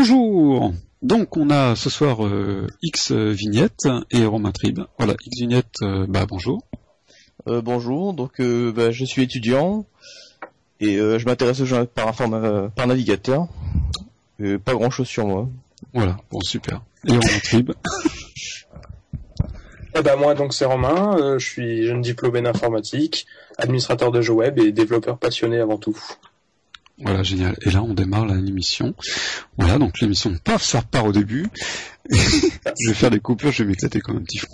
Bonjour Donc on a ce soir euh, X vignettes et Romain Trib. Voilà, X vignettes, euh, bah bonjour. Euh, bonjour, donc euh, bah, je suis étudiant et euh, je m'intéresse aux jeux par, par navigateur. Pas grand chose sur moi. Voilà, bon super. Et Romain Trib. Eh ben moi donc c'est Romain, euh, je suis jeune diplômé d'informatique, administrateur de jeux web et développeur passionné avant tout. Voilà, génial. Et là, on démarre l'émission. Voilà, donc l'émission, paf, ça repart au début. je vais faire des coupures, je vais m'éclater comme un petit fou.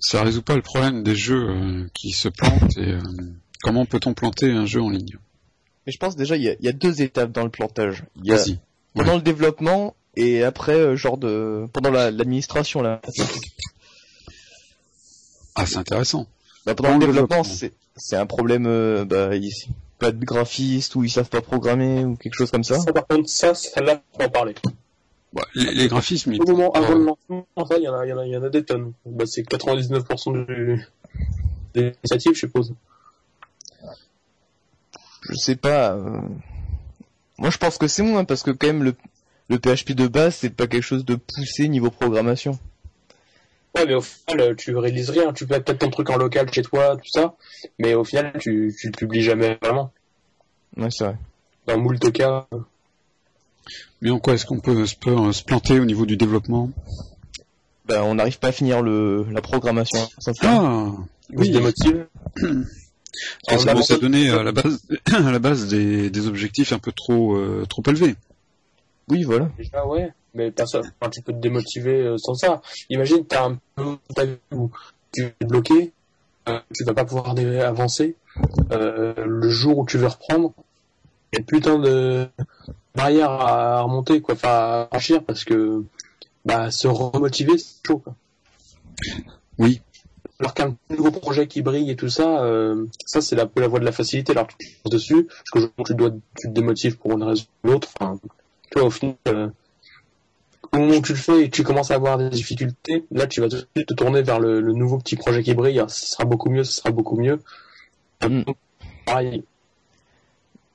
Ça résout pas le problème des jeux euh, qui se plantent et euh, comment peut-on planter un jeu en ligne? Mais je pense déjà il y a, il y a deux étapes dans le plantage. Il y a pendant le développement et après euh, genre de pendant la- l'administration là. Ah, c'est intéressant. Bah, pendant le développement développement. c'est un problème bah ici pas de graphiste ou ils savent pas programmer ou quelque chose comme ça. Ça par contre ça, celle-là, on va en parler. Ouais, les, les graphismes, Au moment avant le lancement, ça, il y en a, il y en a, il y en a des tonnes. Bah, c'est 99% du, des initiatives, je suppose. Je sais pas. euh, Moi je pense que c'est moins parce que quand même le le PHP de base c'est pas quelque chose de poussé niveau programmation. Ouais, mais au final, euh, tu réalises rien. Tu fais peut-être ton truc en local chez toi, tout ça, mais au final, tu, tu le publies jamais vraiment. Ouais c'est vrai. Dans moult cas, mais en quoi est-ce qu'on peut, se peut euh, se planter au niveau du développement? Bah on n'arrive pas à finir le la programmation. Ça Ah, démotive. ça, On ça a- peut ça donner à la base, à la base des, des objectifs un peu trop, euh, trop élevés. Oui voilà. Déjà, ouais, mais ça. Enfin, tu peux te démotiver euh, sans ça. Imagine, t'as un peu ta vie où tu es bloqué, euh, tu vas pas pouvoir avancer. Euh, le jour où tu veux reprendre, il y a putain de barrière à remonter, quoi, enfin à franchir, parce que bah se remotiver, c'est chaud. Quoi. Oui. Alors qu'un nouveau projet qui brille et tout ça, euh, ça c'est un peu la voie de la facilité. Alors tu te dessus, parce que dois, tu te démotives pour une raison ou l'autre. Enfin, tu vois, au final, euh, au moment où tu le fais et que tu commences à avoir des difficultés, là tu vas tout de suite te tourner vers le, le nouveau petit projet qui brille. Alors, ce sera beaucoup mieux, ce sera beaucoup mieux. Mm. Pareil.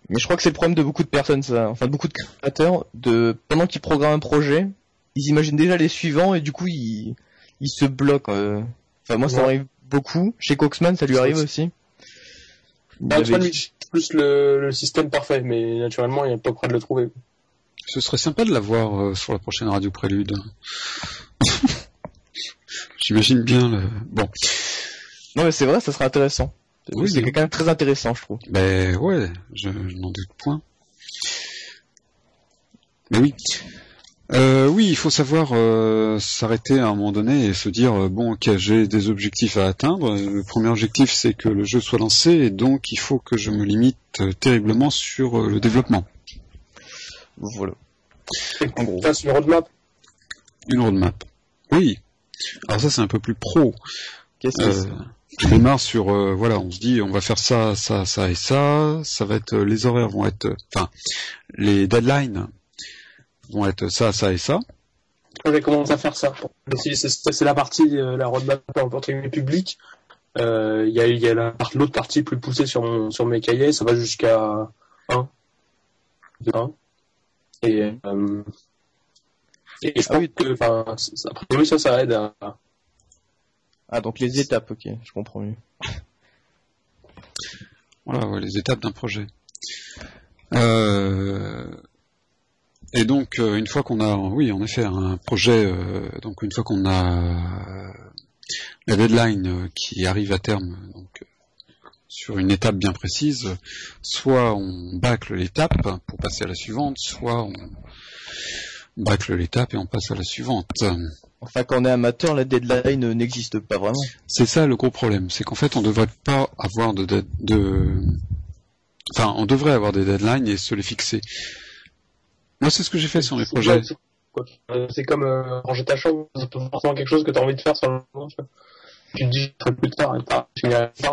Mais je crois que c'est le problème de beaucoup de personnes, ça. Enfin, beaucoup de créateurs, de pendant qu'ils programment un projet, ils imaginent déjà les suivants et du coup ils, ils se bloquent. euh. Enfin, moi ça Ouais. arrive beaucoup. Chez Coxman, ça lui arrive aussi. Bah, avait- plus le, le système parfait, mais naturellement, il est pas près de le trouver. Ce serait sympa de l'avoir euh, sur la prochaine radio prélude. J'imagine bien le... Bon, Non mais c'est vrai, ça serait intéressant. Oui, c'est quelqu'un de très intéressant, je trouve. ben ouais, je, je n'en doute point. Mais oui. Euh, oui, il faut savoir euh, s'arrêter à un moment donné et se dire euh, bon, ok, j'ai des objectifs à atteindre. Le premier objectif, c'est que le jeu soit lancé, et donc il faut que je me limite terriblement sur le développement. Voilà. En gros. Fasse une roadmap. Une roadmap. Oui. Alors ça, c'est un peu plus pro. Qu'est-ce que Euh, on démarre sur euh, voilà, on se dit on va faire ça, ça, ça et ça. Ça va être euh, les horaires vont être, euh, enfin les deadlines vont être ça, ça et ça. J'ai commencé à faire ça, c'est la partie, euh, la roadmap entre guillemets publique. Euh, Il y a, y a la part- l'autre partie plus poussée sur, mon, sur mes cahiers, ça va jusqu'à 1. 1. Et, euh, et je Ah pense oui. que, enfin, c'est- a priori, ça, ça aide à, Ah donc les étapes, ok, je comprends mieux. Voilà, ouais, les étapes d'un projet. Euh, et donc, euh, une fois qu'on a, oui, en effet, un projet, euh, donc une fois qu'on a la deadline euh, qui arrive à terme, donc euh, sur une étape bien précise, soit on bâcle l'étape pour passer à la suivante, soit on bâcle l'étape et on passe à la suivante. Enfin quand on est amateur, la deadline n'existe pas vraiment. C'est ça le gros problème, c'est qu'en fait on devrait pas avoir de, de, de- enfin on devrait avoir des deadlines et se les fixer. Moi c'est ce que j'ai fait sur mes projets. C'est comme euh, ranger ta chambre, c'est pas forcément quelque chose que tu as envie de faire sur le moment. Tu te dis, je ferai plus tard,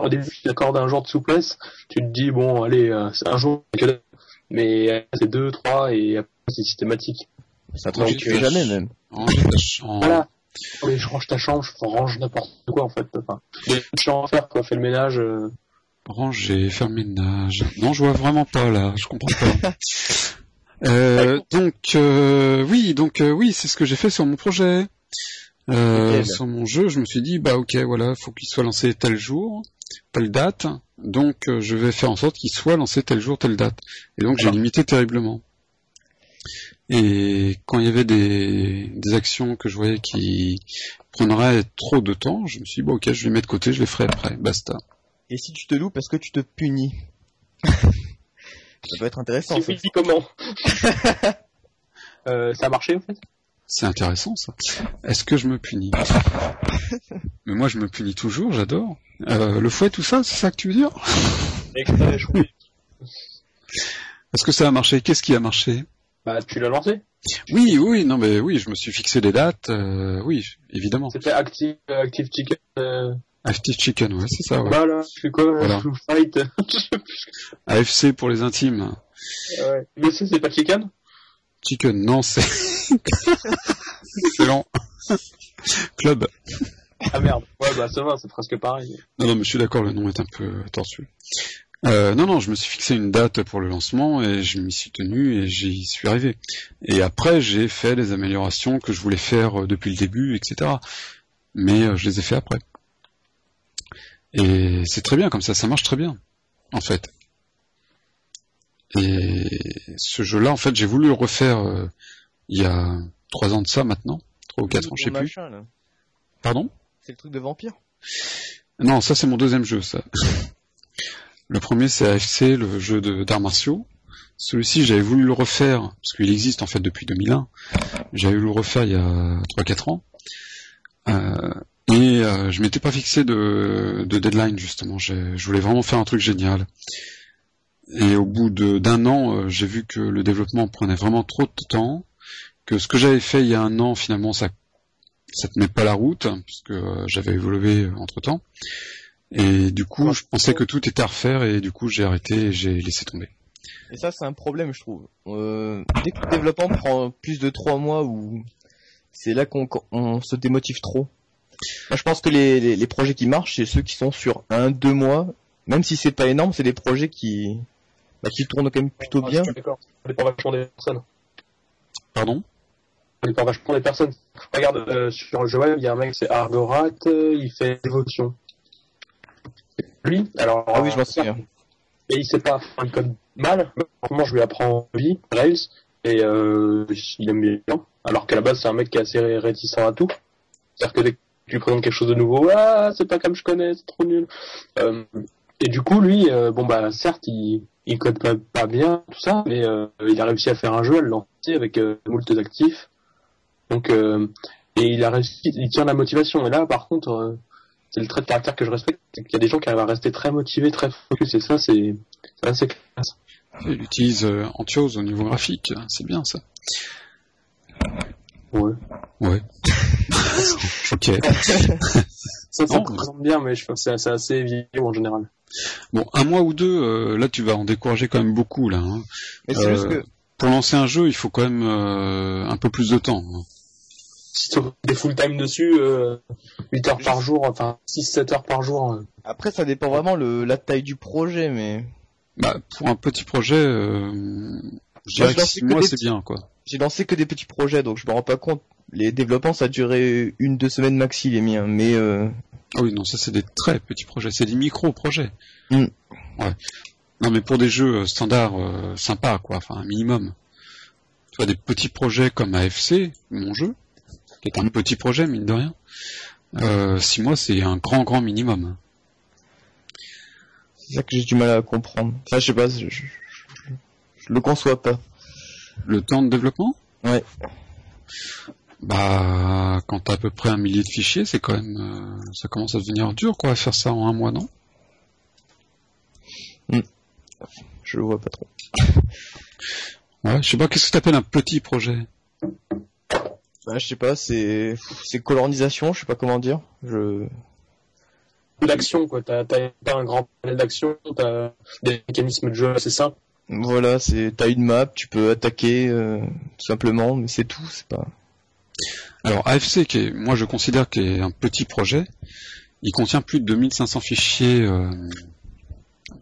au début, tu t'accordes un jour de souplesse, tu te dis, bon, allez, euh, c'est un jour, que mais euh, c'est deux, trois, et après, c'est systématique. Ça Oui, tu fais je- jamais même. Ranger ta chambre. Voilà. Mais je range ta chambre, je range n'importe quoi, en fait. Enfin, il y a des choses à faire, quoi, fais le ménage. euh. Ranger, faire le ménage. Non, je vois vraiment pas là, je comprends pas. Euh, donc euh, oui, donc euh, oui, c'est ce que j'ai fait sur mon projet. Euh, sur mon jeu, je me suis dit bah ok voilà, faut qu'il soit lancé tel jour, telle date. Donc euh, je vais faire en sorte qu'il soit lancé tel jour, telle date. Et donc j'ai limité terriblement. Et quand il y avait des, des actions que je voyais qui prendraient trop de temps, je me suis dit bon ok, je vais mettre de côté, je les ferai après, basta. Et si tu te loues parce que tu te punis Ça peut être intéressant. Tu ça. comment? Euh, Ça a marché en fait? C'est intéressant ça. Est-ce que je me punis? Mais moi je me punis toujours, j'adore. Euh, le fouet, tout ça, c'est ça que tu veux dire? Est-ce que ça a marché? Qu'est-ce qui a marché? Bah tu l'as lancé Oui, oui, non mais oui, je me suis fixé des dates, euh, oui, évidemment. C'était Active, Active Chicken. Euh, Active Chicken, ouais, c'est ça, ouais. Voilà, je suis quoi Voilà. Fight. AFC pour les intimes. ouais. Mais ça, c'est pas Chicken? Chicken, non, c'est... Excellent. Club. Ah merde. Ouais, bah ça va, c'est presque pareil. Non, non, mais je suis d'accord, le nom est un peu tortueux. Euh, non, non, je me suis fixé une date pour le lancement et je m'y suis tenu et j'y suis arrivé. Et après, j'ai fait les améliorations que je voulais faire euh, depuis le début, etc. Mais euh, je les ai fait après. Et c'est très bien comme ça, ça marche très bien, en fait. Et ce jeu-là, en fait, j'ai voulu le refaire euh, il y a trois ans de ça maintenant, trois ou quatre ans, je sais plus. là. Pardon? C'est le truc de vampire. Non, ça c'est mon deuxième jeu, ça. Le premier c'est AFC, le jeu d'arts martiaux. Celui-ci, j'avais voulu le refaire, parce qu'il existe en fait depuis 2001. J'avais voulu le refaire il y a 3-4 ans. Euh, et euh, je m'étais pas fixé de, de deadline justement. Je voulais vraiment faire un truc génial. Et au bout d'un an, euh, j'ai vu que le développement prenait vraiment trop de temps, que ce que j'avais fait il y a un an, finalement, ça ça tenait pas la route, hein, puisque euh, j'avais évolué entre temps. Et du coup, je pensais que tout était à refaire, et du coup, j'ai arrêté et j'ai laissé tomber. Et ça, c'est un problème, je trouve. Euh, dès que le développement prend plus de trois mois, ou c'est là qu'on on se démotive trop. Moi, je pense que les, les, les projets qui marchent, c'est ceux qui sont sur un, deux mois. Même si c'est pas énorme, c'est des projets qui, bah, qui tournent quand même plutôt Ah, bien. Ça dépend vachement des personnes. Pardon? Ça dépend vachement des personnes. Regarde, euh, sur le jeu web, il y a un mec, c'est Argorat, euh, il fait Dévotion. Lui, alors... Ah oui, je m'en euh, souviens. Et il sait pas, enfin, il code mal. Moi, je lui apprends vie, Rails, et euh, il aime bien. Alors qu'à la base, c'est un mec qui est assez ré- réticent à tout. C'est-à-dire que dès que tu lui présentes quelque chose de nouveau, ah, c'est pas comme je connais, c'est trop nul. Euh, et du coup, lui, euh, bon bah, certes, il, il code pas, pas bien, tout ça, mais euh, il a réussi à faire un jeu, à le lancer avec euh, moult actifs. Donc, euh, et il a réussi, il tient la motivation. Et là, par contre, euh, c'est le trait de caractère que je respecte, c'est qu'il y a des gens qui arrivent à rester très motivés, très focus, et ça, c'est assez classe. Il utilise Antios au niveau graphique, c'est bien ça. Ouais. Ouais. ok. Ça, ça Non, représente bien, mais je pense que c'est assez vieux en général. Bon, un mois ou deux, euh, là tu vas en décourager quand même beaucoup, là. hein. Mais c'est Euh, juste que, Pour lancer un jeu, il faut quand même euh, un peu plus de temps. hein. Si tu des full time dessus, euh, 8 heures par jour, enfin 6-7 heures par jour. euh, après, ça dépend vraiment le, la taille du projet, mais Bah, pour un petit projet, euh, je dirais je que lance six que mois des c'est petits- bien, quoi. j'ai lancé que des petits projets, donc je me rends pas compte. Les développements, ça a duré une, deux semaines maxi, les miens, mais euh, Ah oui, non, ça c'est des très petits projets, c'est des micro-projets. Mm. Ouais. Non, mais pour des jeux euh, standards euh, sympas, quoi, enfin un minimum. Tu vois, des petits projets comme AFC, mon jeu, qui est un petit projet, mine de rien. Euh, six mois, c'est un grand, grand minimum. c'est ça que j'ai du mal à comprendre. Enfin, je sais pas, je le conçois pas. Le temps de développement? Ouais. Bah, quand t'as à peu près un millier de fichiers, c'est quand même, euh, ça commence à devenir dur, quoi, à faire ça en un mois, non? Je le vois pas trop. Ouais, je sais pas, qu'est-ce que t'appelles un petit projet? Bah, je sais pas, c'est c'est colonisation, je sais pas comment dire. Je D'action, quoi. T'as t'as pas un grand panel d'action, t'as des mécanismes de jeu assez simples. Voilà, c'est t'as une map, tu peux attaquer euh, tout simplement, mais c'est tout, c'est pas. Alors AFC, qui est, moi je considère qu'il est un petit projet, il contient plus de 2500 fichiers, euh,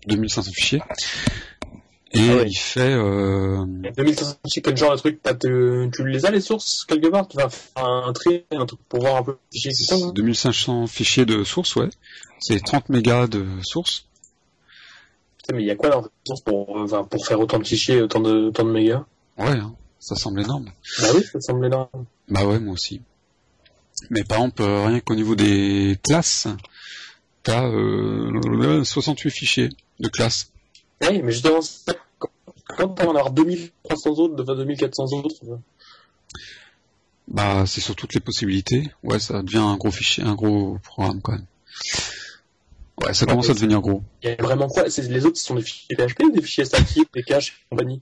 2500 fichiers, Et Ah ouais. il fait euh, 2500 fichiers, quel genre de truc te- Tu les as les sources quelque part? Tu vas faire un tri, un truc pour voir un peu les fichiers qui sont 2500 fichiers de source, ouais. C'est 30 mégas de source. Mais il y a quoi dans pour, euh, enfin, pour faire autant de fichiers, autant de, autant de mégas Ouais, hein, ça semble énorme. Bah oui, ça semble énorme. Bah ouais, moi aussi. Mais par exemple, euh, rien qu'au niveau des classes, t'as euh, 68 fichiers de classes. Oui, mais justement, quand, en avoir 2300 autres, enfin 2400 autres, euh, Bah, c'est sur toutes les possibilités. Ouais, ça devient un gros fichier, un gros programme quand même. Ouais, ça commence à devenir gros. il y a vraiment quoi? C'est, Les autres, ce sont des fichiers PHP ou des fichiers statiques, des caches et compagnie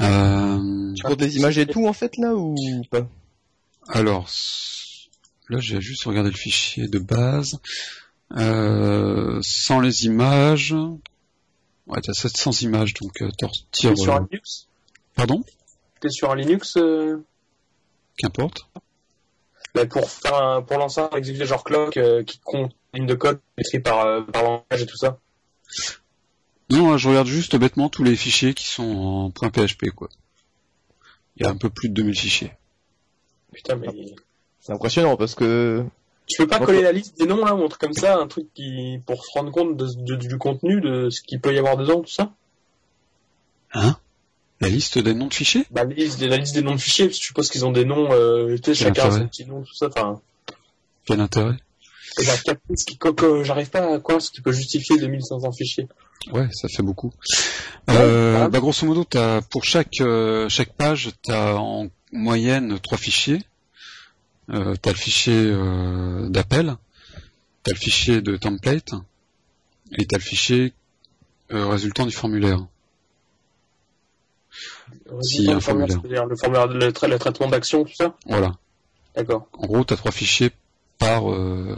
Euh, Tu comptes des images et tout en fait là ou pas? Alors, là, j'ai juste regardé le fichier de base. Euh, sans les images, ouais, t'as 700 images, donc euh, t'en retires. T'es sur euh, un Linux? Pardon? T'es sur un Linux euh, Qu'importe. bah, pour faire un, pour lancer un exécuteur genre clock euh, qui compte ligne de code écrit par, euh, par langage et tout ça. Non, je regarde juste bêtement tous les fichiers qui sont en .php, quoi. Il y a un peu plus de 2000 fichiers. Putain, mais C'est impressionnant parce que tu peux pas coller la liste des noms là, ou un truc comme ça, un truc qui pour se rendre compte de, de- du contenu, de ce qu'il peut y avoir dedans, tout ça? Hein? La liste des noms de fichiers? Bah, la liste, la liste des noms de fichiers, parce que je suppose qu'ils ont des noms, euh, tu sais, chacun a son petit nom, tout ça. Enfin, Quel intérêt? Et bah, capter ce qui, co- j'arrive pas à quoi ce qui peut justifier 2500 fichiers. Ouais, ça fait beaucoup. Ouais, Euh, bah, grosso modo, t'as, pour chaque, euh, chaque page, t'as en moyenne trois fichiers. Euh, t'as le fichier euh, d'appel, t'as le fichier de template, et t'as le fichier résultant du formulaire. Si, un formulaire. C'est-à-dire le formulaire, le, tra- le traitement d'action, tout ça? Voilà. D'accord. En gros, t'as trois fichiers par, euh,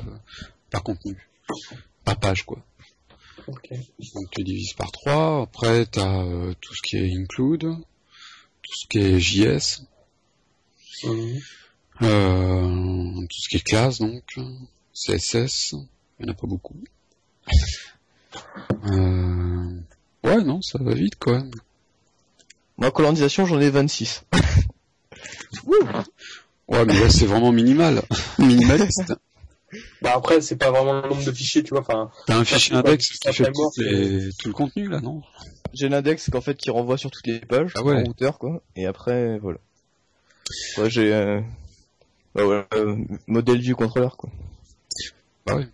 par contenu, par page, quoi. Donc tu divises par 3, après tu as tout ce qui est include, tout ce qui est JS, Mhm. euh, tout ce qui est classe donc, CSS, il n'y en a pas beaucoup. Euh, ouais non, ça va vite quand même. moi colonisation j'en ai 26. Ouais mais là c'est vraiment minimal, minimaliste. Bah après, c'est pas vraiment le nombre de fichiers, tu vois. Enfin, T'as un fichier index qui fait les- tout le contenu là non? J'ai l'index qu'en fait qui renvoie sur toutes les pages Ah ouais. en routeur quoi. Et après voilà. Ouais j'ai euh... bah, voilà, euh, modèle view contrôleur quoi. Bah ouais.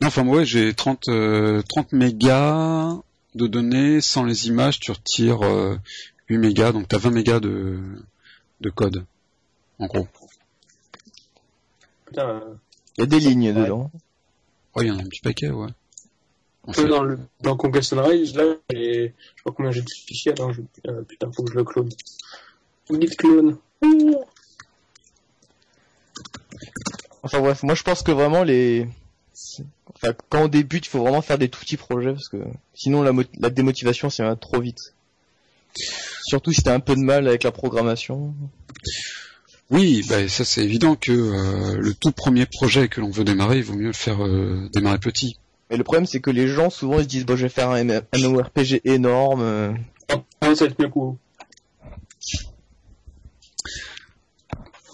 Non, Enfin ouais j'ai 30, euh, 30 mégas de données, sans les images tu retires euh, 8 mégas, donc t'as 20 mégas de, de code, en gros. putain, euh, Il y a des lignes Ouais. dedans. Ouais, il y en a un petit paquet, ouais. En fait, dans le dans Conquest and Rage, là, et je pas combien j'ai de fichiers. Attends, je, euh, putain, faut que je le clone. Git clone. Enfin bref, moi je pense que vraiment les... Enfin, quand on débute, il faut vraiment faire des tout petits projets parce que sinon la, mo- la démotivation va trop vite. Surtout si t'as un peu de mal avec la programmation. Oui, bah, ça c'est évident que euh, le tout premier projet que l'on veut démarrer, il vaut mieux le faire euh, démarrer petit. Mais le problème c'est que les gens souvent ils se disent bon je vais faire un MMORPG énorme. euh, Ah, ça va être mieux coup.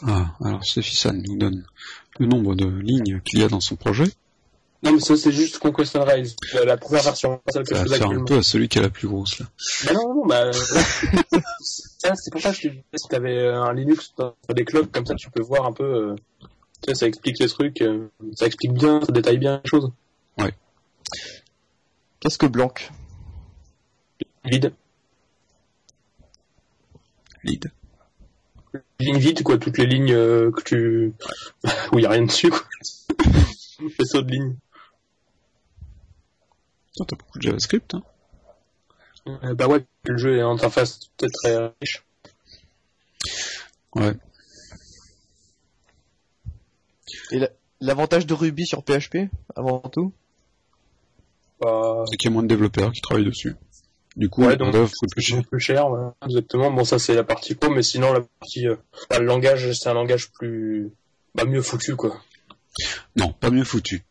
Ah, alors Stéphane nous donne le nombre de lignes qu'il y a dans son projet. Non, mais ça, c'est juste Conquest and Rise. La, la première version, celle que Ça va un peu à celui qui est la plus grosse là. Bah non, non, bah, ça, c'est pour ça que je te disais, si t'avais euh, un Linux, t'as des clocks, comme ça, tu peux voir un peu, euh, tu sais, ça explique les trucs, euh, ça explique bien, ça détaille bien les choses. Qu'est-ce que Blanc? Vide. Lead. Ligne vide, quoi, toutes les lignes euh, que tu, où y a rien dessus, quoi. Faisceau de lignes. T'as beaucoup de JavaScript, hein Euh, bah ouais, le jeu est en interface peut-être très riche. Ouais. Et la- l'avantage de Ruby sur PHP avant tout? Bah, C'est qu'il y a moins de développeurs qui travaillent dessus. Du coup, Ouais, donc- coûte plus cher. c'est plus cher, voilà, exactement. Bon, ça c'est la partie pro, mais sinon la partie, euh, bah, le langage, c'est un langage plus, bah mieux foutu, quoi. Non, pas mieux foutu.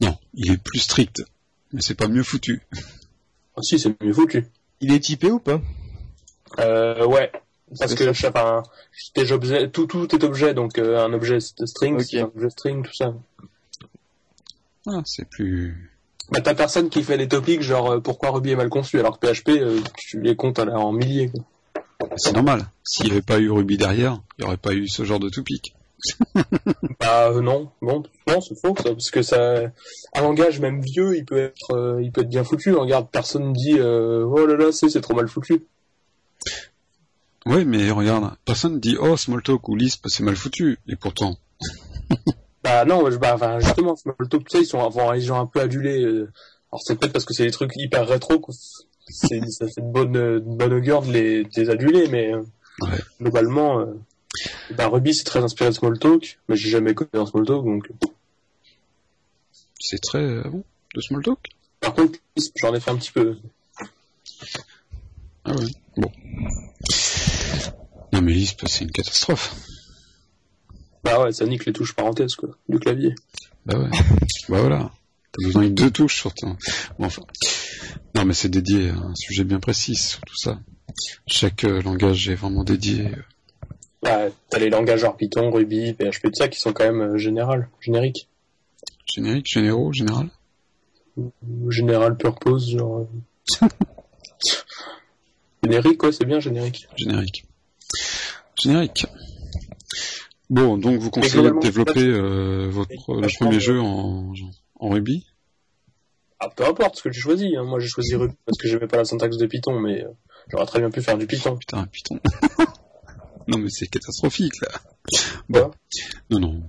Non, il est plus strict. Mais c'est pas mieux foutu. Ah si, c'est mieux foutu. Il est typé ou pas? Euh, ouais. Parce que enfin, tes objets, tout, tout est objet, donc euh, un objet string, Ok. c'est un objet string, tout ça. Ah, c'est plus. Bah t'as personne qui fait des topics genre euh, pourquoi Ruby est mal conçu, alors que PHP, euh, tu les comptes en milliers. Quoi. C'est normal. S'il n'y avait pas eu Ruby derrière, il n'y aurait pas eu ce genre de topic. Bah euh, non, bon, non c'est faux ça, parce que ça, un langage même vieux, il peut être, euh, il peut être bien foutu. Regarde, personne dit euh, oh là là, c'est trop mal foutu. Ouais, mais regarde, personne dit oh Smalltalk ou Lisp c'est mal foutu. Et pourtant, Bah non, je- bah enfin, justement, Smalltalk, tout ça, ils sont, enfin, ils ont un peu adulé. euh, alors c'est peut-être parce que c'est des trucs hyper rétro. C'est, ça fait de bonne, de bonne augure de les, de les aduler, mais Ouais. globalement, bah Ruby c'est très inspiré de Smalltalk, mais j'ai jamais connu un Smalltalk, donc. c'est très euh, bon de Smalltalk. Par contre, Lisp, j'en ai fait un petit peu. Ah ouais. Bon. Non mais Lisp c'est une catastrophe. Bah ouais, ça nique les touches parenthèses, quoi, du clavier. Bah ouais. bah voilà. T'as besoin de deux touches sur ton. Bon, enfin. Non mais c'est dédié à un sujet bien précis tout ça. Chaque euh, langage est vraiment dédié. Bah, t'as les langages genre Python, Ruby, PHP, tout ça, qui sont quand même euh, général, génériques. Générique, généraux, général. Général purpose, genre. euh. générique, quoi, c'est bien générique. Générique. Générique. Bon, donc vous conseillez de développer euh, votre premier jeu en, en Ruby. Ah, peu importe ce que tu choisis. Hein. Moi, j'ai choisi Ruby parce que j'aimais pas la syntaxe de Python, mais euh, j'aurais très bien pu faire du Python. Putain, Python. non mais c'est catastrophique là. Quoi? Non, non.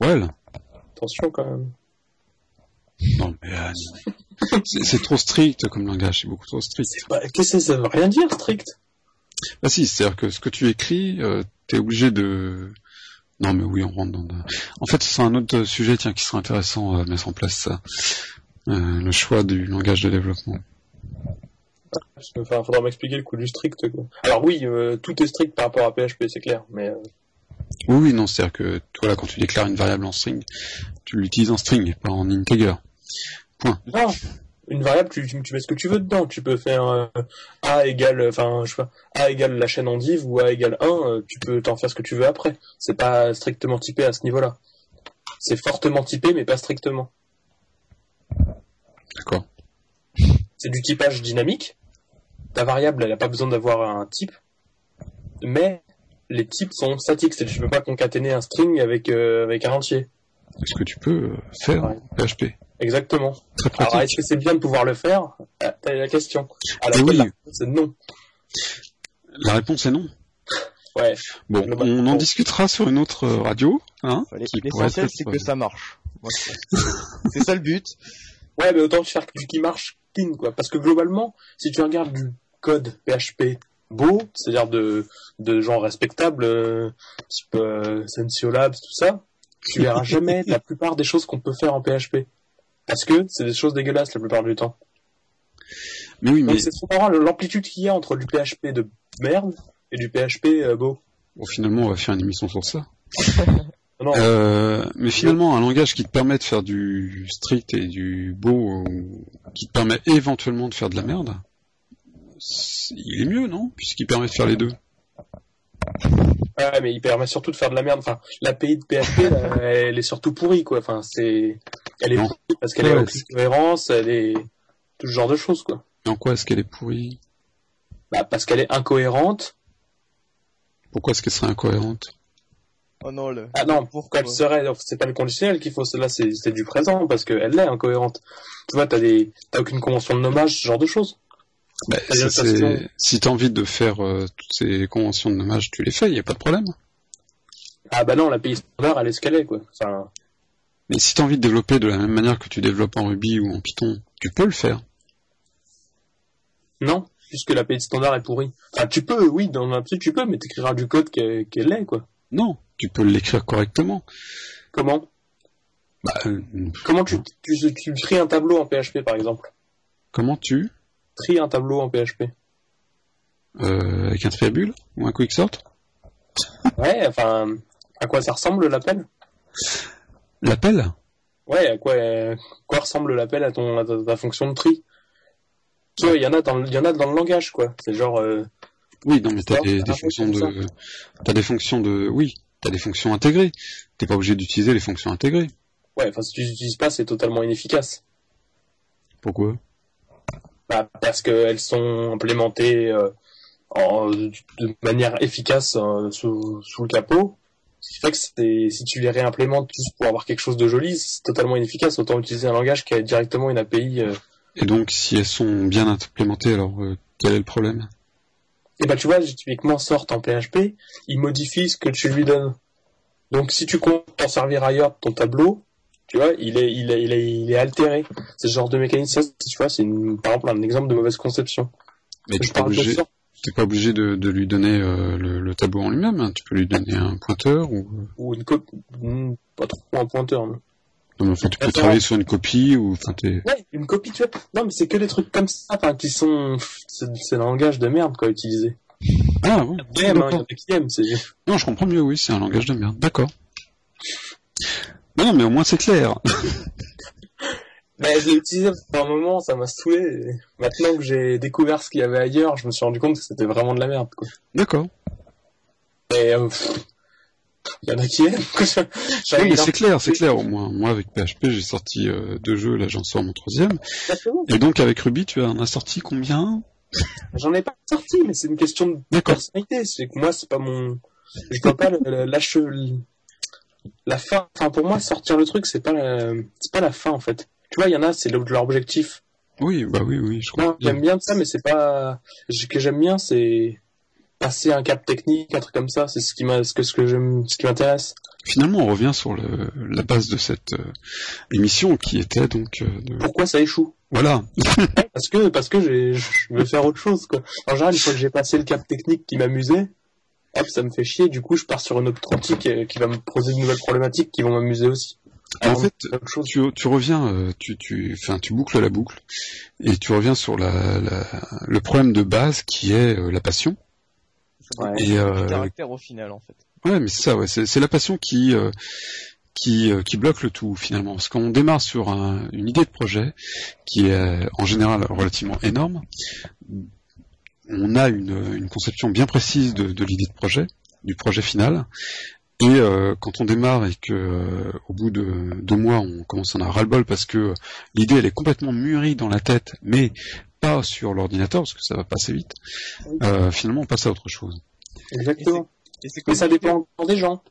Well. Attention quand même. Non mais euh, non. c'est trop strict comme langage, c'est beaucoup trop strict. Qu'est-ce que ça veut rien dire, strict? Bah si, c'est-à-dire que ce que tu écris, euh, t'es obligé de... Non mais oui, on rentre dans... En fait, c'est un autre sujet tiens, qui serait intéressant à mettre en place, ça. Euh, le choix du langage de développement. Enfin, faudra m'expliquer le coup du strict. Quoi. Alors oui, euh, tout est strict par rapport à PHP, c'est clair, mais euh, Oui, oui, non, c'est-à-dire que toi, là, quand tu déclares une variable en string, tu l'utilises en string pas en integer. non. Une variable, tu, tu tu mets ce que tu veux dedans. Tu peux faire euh, a égale, enfin, je sais pas, a égale la chaîne en div ou a égale 1. euh, tu peux t'en faire ce que tu veux après. C'est pas strictement typé à ce niveau-là. C'est fortement typé, mais pas strictement. D'accord. c'est du typage dynamique. Ta variable, elle n'a pas besoin d'avoir un type, mais les types sont statiques, c'est-à-dire que tu peux pas concaténer un string avec euh, avec un entier. Est-ce que tu peux euh, faire Ouais. en PHP Exactement. Très Alors pratique. est-ce que c'est bien de pouvoir le faire? Ah, T'as la question. À Eh oui. la réponse est non. La réponse est non. Ouais. Bon, on en discutera sur une autre euh, radio, hein L'essentiel, c'est que ça marche. C'est c'est ça le but. Ouais, mais autant faire du qui marche clean, quoi. Parce que globalement, si tu regardes du code PHP beau, c'est-à-dire de, de gens respectables, euh, type euh, Sensio Labs, tout ça, tu verras jamais la plupart des choses qu'on peut faire en PHP. Parce que c'est des choses dégueulasses la plupart du temps. Mais oui, mais c'est trop marrant l'amplitude qu'il y a entre du PHP de merde et du PHP euh, beau. bon, finalement, on va faire une émission sur ça. Non, Euh, mais finalement, un langage qui te permet de faire du strict et du beau, qui te permet éventuellement de faire de la merde, il est mieux, non? Puisqu'il permet de faire les deux. Ouais, mais il permet surtout de faire de la merde. Enfin, l'API de PHP, là, elle est surtout pourrie, quoi. Enfin, c'est, elle est Non. pourrie parce qu'elle Ouais, est aucune cohérence, elle est tout ce genre de choses, quoi. Et en quoi est-ce qu'elle est pourrie? Bah, parce qu'elle est incohérente. Pourquoi est-ce qu'elle serait incohérente? Oh non, le... Ah non, pourquoi elle serait, c'est pas le conditionnel qu'il faut, là, c'est, c'est du présent, parce qu'elle est incohérente. Tu vois, t'as des, t'as aucune convention de nommage, ce genre de choses. bah, La ça. Si t'as envie de faire euh, toutes ces conventions de nommage, tu les fais, y a pas de problème. Ah bah non, l'API standard, elle est ce qu'elle est, quoi. Enfin, Mais si t'as envie de développer de la même manière que tu développes en Ruby ou en Python, tu peux le faire. non, puisque l'API standard est pourrie. Enfin, tu peux, oui, dans l'absolu, tu peux, mais t'écriras du code qu'elle, qu'elle est, quoi. Non, tu peux l'écrire correctement. Comment? Bah, euh, Comment tu, tu, tu tries un tableau en PHP, par exemple? comment tu? Trie un tableau en PHP. euh, avec un triabule ou un quicksort? Ouais, enfin, à quoi ça ressemble l'appel? L'appel? Ouais, à quoi, euh, quoi ressemble l'appel à ton à ta, ta fonction de tri? Tu vois, il y en a dans le- langage quoi. C'est genre euh, Oui, non, mais t'as des, des fonctions de, t'as des fonctions de, oui, t'as des fonctions intégrées. T'es pas obligé d'utiliser les fonctions intégrées. ouais, enfin si tu les utilises pas, c'est totalement inefficace. Pourquoi? Bah, parce qu'elles sont implémentées euh, en, de manière efficace euh, sous, sous le capot. Ce qui fait que si tu les réimplémentes juste pour avoir quelque chose de joli, c'est totalement inefficace. Autant utiliser un langage qui a directement une API. euh. Et donc, si elles sont bien implémentées, alors quel est le problème? Et bah tu vois, typiquement sort en PHP, il modifie ce que tu lui donnes. Donc si tu comptes t'en servir ailleurs ton tableau, tu vois, il est, il est, il est, il est altéré. C'est ce genre de mécanisme, tu vois, c'est par exemple un exemple de mauvaise conception. Mais Je t'es pas obligé, pas de, de lui donner euh, le, le tableau en lui-même. hein. Tu peux lui donner un pointeur ou. ou une copie, hmm, pas trop un pointeur. Non. Non, enfin, tu peux travailler sur une copie ou, enfin, t'es. Ouais, une copie, tu vois. Non, mais c'est que des trucs comme ça, enfin, qui sont, c'est un langage de merde, quoi, utilisé. Ah, ouais. Il y en a D'accord. qui aiment, c'est, Non, je comprends mieux, oui, c'est un langage de merde. D'accord. Non, non, mais au moins c'est clair. mais je l'ai utilisé pendant un moment, ça m'a saoulé. et Maintenant que j'ai découvert ce qu'il y avait ailleurs, je me suis rendu compte que c'était vraiment de la merde, quoi. D'accord. Mais, euh, pff, il y en a qui aiment. Oui, mais c'est clair, c'est clair. Au moins, moi avec PHP, j'ai sorti euh, deux jeux, là j'en sors mon troisième. Exactement. Et donc avec Ruby, tu en as sorti combien? J'en ai pas sorti, mais c'est une question de personnalité. C'est que moi, c'est pas mon, je vois pas la fin. Enfin, pour moi, sortir le truc, c'est pas la, c'est pas la fin, en fait. Tu vois, il y en a, c'est le- leur objectif. Oui, bah oui, oui, je Moi, comprends. j'aime bien ça, mais c'est pas, ce que j'aime bien, c'est passer un cap technique, un truc comme ça. C'est ce qui m'a, ce que, ce que j'aime, ce qui m'intéresse. Finalement, on revient sur le, la base de cette euh, émission qui était donc euh, de... Pourquoi ça échoue? voilà. Parce que, parce que je veux faire autre chose, quoi. En général, une fois que j'ai passé le cap technique qui m'amusait, hop, ça me fait chier. Du coup, je pars sur une autre outil qui, qui va me poser de nouvelles problématiques qui vont m'amuser aussi. En Alors, fait, tu, tu reviens, euh, tu, tu, enfin, tu boucles la boucle et tu reviens sur la, la- le problème de base qui est euh, la passion. Ouais. Et euh, caractère au final, en fait. Ouais, mais c'est ça, ouais, c'est c'est la passion qui euh, qui euh, qui bloque le tout finalement, parce qu'on démarre sur un- une idée de projet qui est en général relativement énorme. On a une, une conception bien précise de, de l'idée de projet, du projet final, et euh, quand on démarre et que euh, au bout de deux mois on commence à en avoir ras-le-bol parce que l'idée elle est complètement mûrie dans la tête, mais pas sur l'ordinateur parce que ça va passer vite. euh, finalement on passe à autre chose. Exactement. Et c'est Mais ça dépend encore des gens.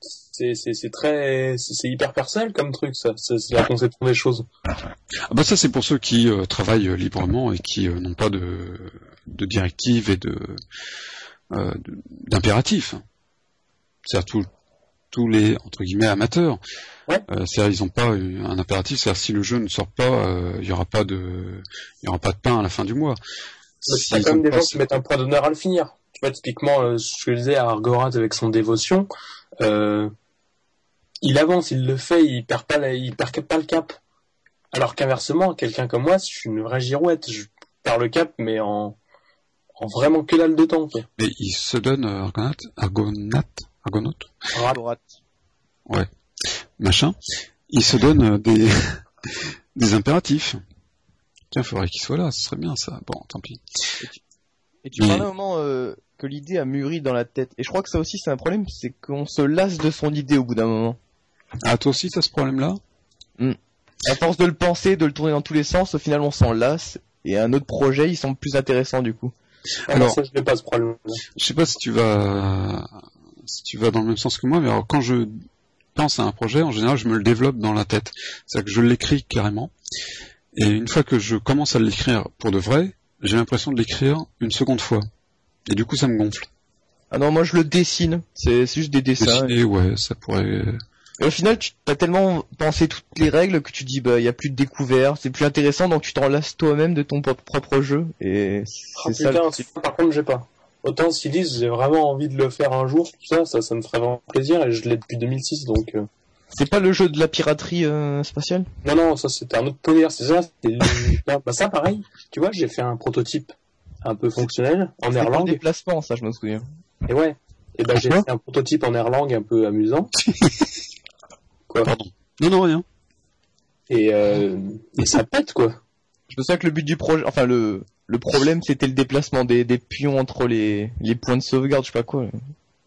C'est, c'est, c'est très, c'est, hyper personnel comme truc, ça. C'est, la conception des choses. Ah bah ça c'est pour ceux qui euh, travaillent librement et qui euh, n'ont pas de, de directives et de euh, d'impératifs. C'est-à-dire tous tous les entre guillemets amateurs. Ouais. Euh, c'est-à-dire ils n'ont pas un impératif. C'est-à-dire si le jeu ne sort pas, euh, il y aura pas de il y aura pas de pain à la fin du mois. Si t'as ils quand même des gens qui mettent un point d'honneur à le finir. Tu vois, typiquement, euh, ce que je disais à Argorat avec son dévotion, il avance, il le fait, il perd pas, la- il perd pas le cap. Alors qu'inversement, quelqu'un comme moi, je suis une vraie girouette. Je perds le cap, mais en, en vraiment que dalle de temps. quoi. Mais il se donne euh, Argonaut, Argonaut, Argorat. machin. Il se donne euh, des des impératifs. Tiens, faudrait qu'il soit là, ce serait bien ça. Bon, tant pis. Et tu Mais- parlais à un moment euh, que l'idée a mûri dans la tête. Et je crois que ça aussi c'est un problème, c'est qu'on se lasse de son idée au bout d'un moment. Ah, toi aussi, t'as ce problème-là À force de le penser, de le tourner dans tous les sens, au final on s'en lasse. Et un autre projet, il semble plus intéressant du coup. Alors- Alors, ça, je n'ai pas ce problème. Je sais pas si tu vas si tu vas dans le même sens que moi, mais alors quand je pense à un projet, en général, je me le développe dans la tête. C'est-à-dire que je l'écris carrément. Et une fois que je commence à l'écrire pour de vrai, j'ai l'impression de l'écrire une seconde fois. Et du coup, ça me gonfle. Ah non, moi je le dessine. C'est juste des dessins. Dessiner, ouais, ça pourrait. Et au final, tu as tellement pensé toutes les règles que tu dis bah il y a plus de découvertes, c'est plus intéressant, donc tu t'en lasses toi-même de ton pro- propre jeu. Et Ah, c'est ça. putain, le- ça, par contre, j'ai pas. Autant s'ils disent, j'ai vraiment envie de le faire un jour, tout ça, ça, ça me ferait vraiment plaisir, et je l'ai depuis 2006, donc... euh, C'est pas le jeu de la piraterie euh, spatiale? Non, non, ça c'était un autre délire, c'est ça, c'était... bah ça, pareil, tu vois, j'ai fait un prototype un peu fonctionnel, en C'est Erlang, déplacement, ça je me souviens. et ouais, et ben j'ai fait un prototype en Erlang un peu amusant. Quoi? Pardon. Non, non, rien. et, euh, et ça pète quoi. Je me souviens que le but du projet, enfin le le problème c'était le déplacement des, des pions entre les les points de sauvegarde, je sais pas quoi.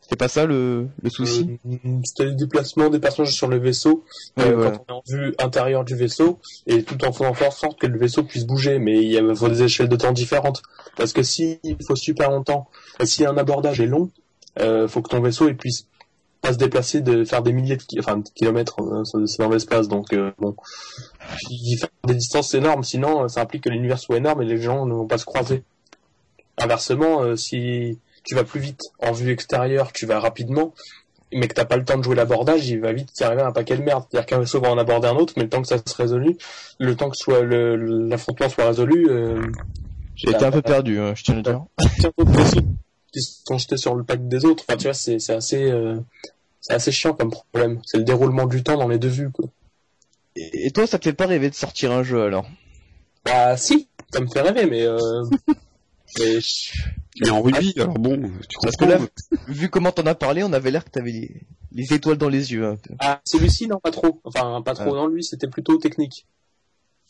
C'était pas ça le, le souci Euh, C'était le déplacement des personnages sur le vaisseau Ouais, euh, voilà. quand on est en vue intérieure du vaisseau et tout en faisant en sorte que le vaisseau puisse bouger mais il y a faut des échelles de temps différentes parce que si il faut super longtemps si un abordage est long euh, faut que ton vaisseau il puisse pas se déplacer de faire des milliers de, enfin, de kilomètres c'est dans l'espace donc euh, bon il faut des distances énormes sinon euh, ça implique que l'univers soit énorme et les gens ne vont pas se croiser inversement euh, si tu vas plus vite en vue extérieure tu vas rapidement mais que t'as pas le temps de jouer l'abordage, il va vite t'arriver un paquet de merde. C'est-à-dire qu'un vaisseau va en aborder un autre, mais le temps que ça se résolu, le temps que soit l'affrontement soit résolu, euh, J'ai été un peu perdu, hein, je tiens à le dire. qui sont jetés sur le pack des autres. Enfin, tu vois, c'est c'est assez, euh, c'est assez chiant comme problème. C'est le déroulement du temps dans les deux vues, quoi. Et, et toi, ça te fait pas rêver de sortir un jeu alors? Bah, si, ça me fait rêver, mais, euh, mais en rugby, alors bon, tu Parce que comprends. là, vu comment t'en as parlé, on avait l'air que t'avais les, les étoiles dans les yeux. un peu. Ah, celui-ci, non, pas trop. Enfin, pas trop. Ah. Non, lui, c'était plutôt technique.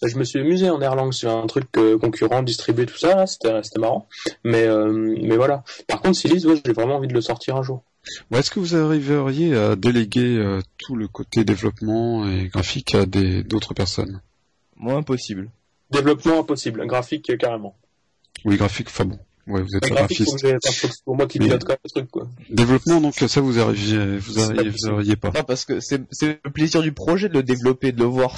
Je me suis amusé en Erlang sur un truc euh, concurrent, distribué, tout ça, là, c'était c'était marrant. Mais, euh, mais voilà. Par contre, ouais, j'ai vraiment envie de le sortir un jour. Est-ce que vous arriveriez à déléguer euh, tout le côté développement et graphique à d'autres personnes? Moi, impossible. Développement impossible, graphique euh, carrément. Oui, graphique, enfin bon. Ouais, vous êtes graphiste. c'est pour moi qui Mais- pilote quand même le truc, quoi. Développement, donc ça vous arriviez, vous arriviez, vous possible. arriviez pas. Non, parce que c'est c'est le plaisir du projet de le développer, de le voir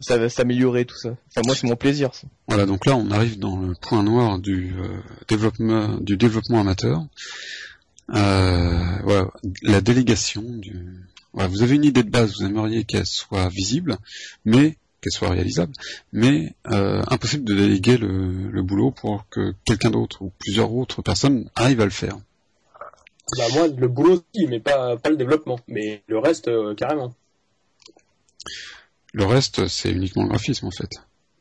s'améliorer, tout ça. Enfin, moi, c'est mon plaisir. Ça. Voilà, donc là on arrive dans le point noir du euh, développement du développement amateur. Euh, voilà, la délégation du. Voilà, vous avez une idée de base, vous aimeriez qu'elle soit visible, mais qu'elle soit réalisable, mais euh, impossible de déléguer le, le boulot pour que quelqu'un d'autre ou plusieurs autres personnes arrivent à le faire. Bah, moi, le boulot, si, mais pas, pas le développement. Mais le reste, euh, carrément. Le reste, c'est uniquement le graphisme en fait.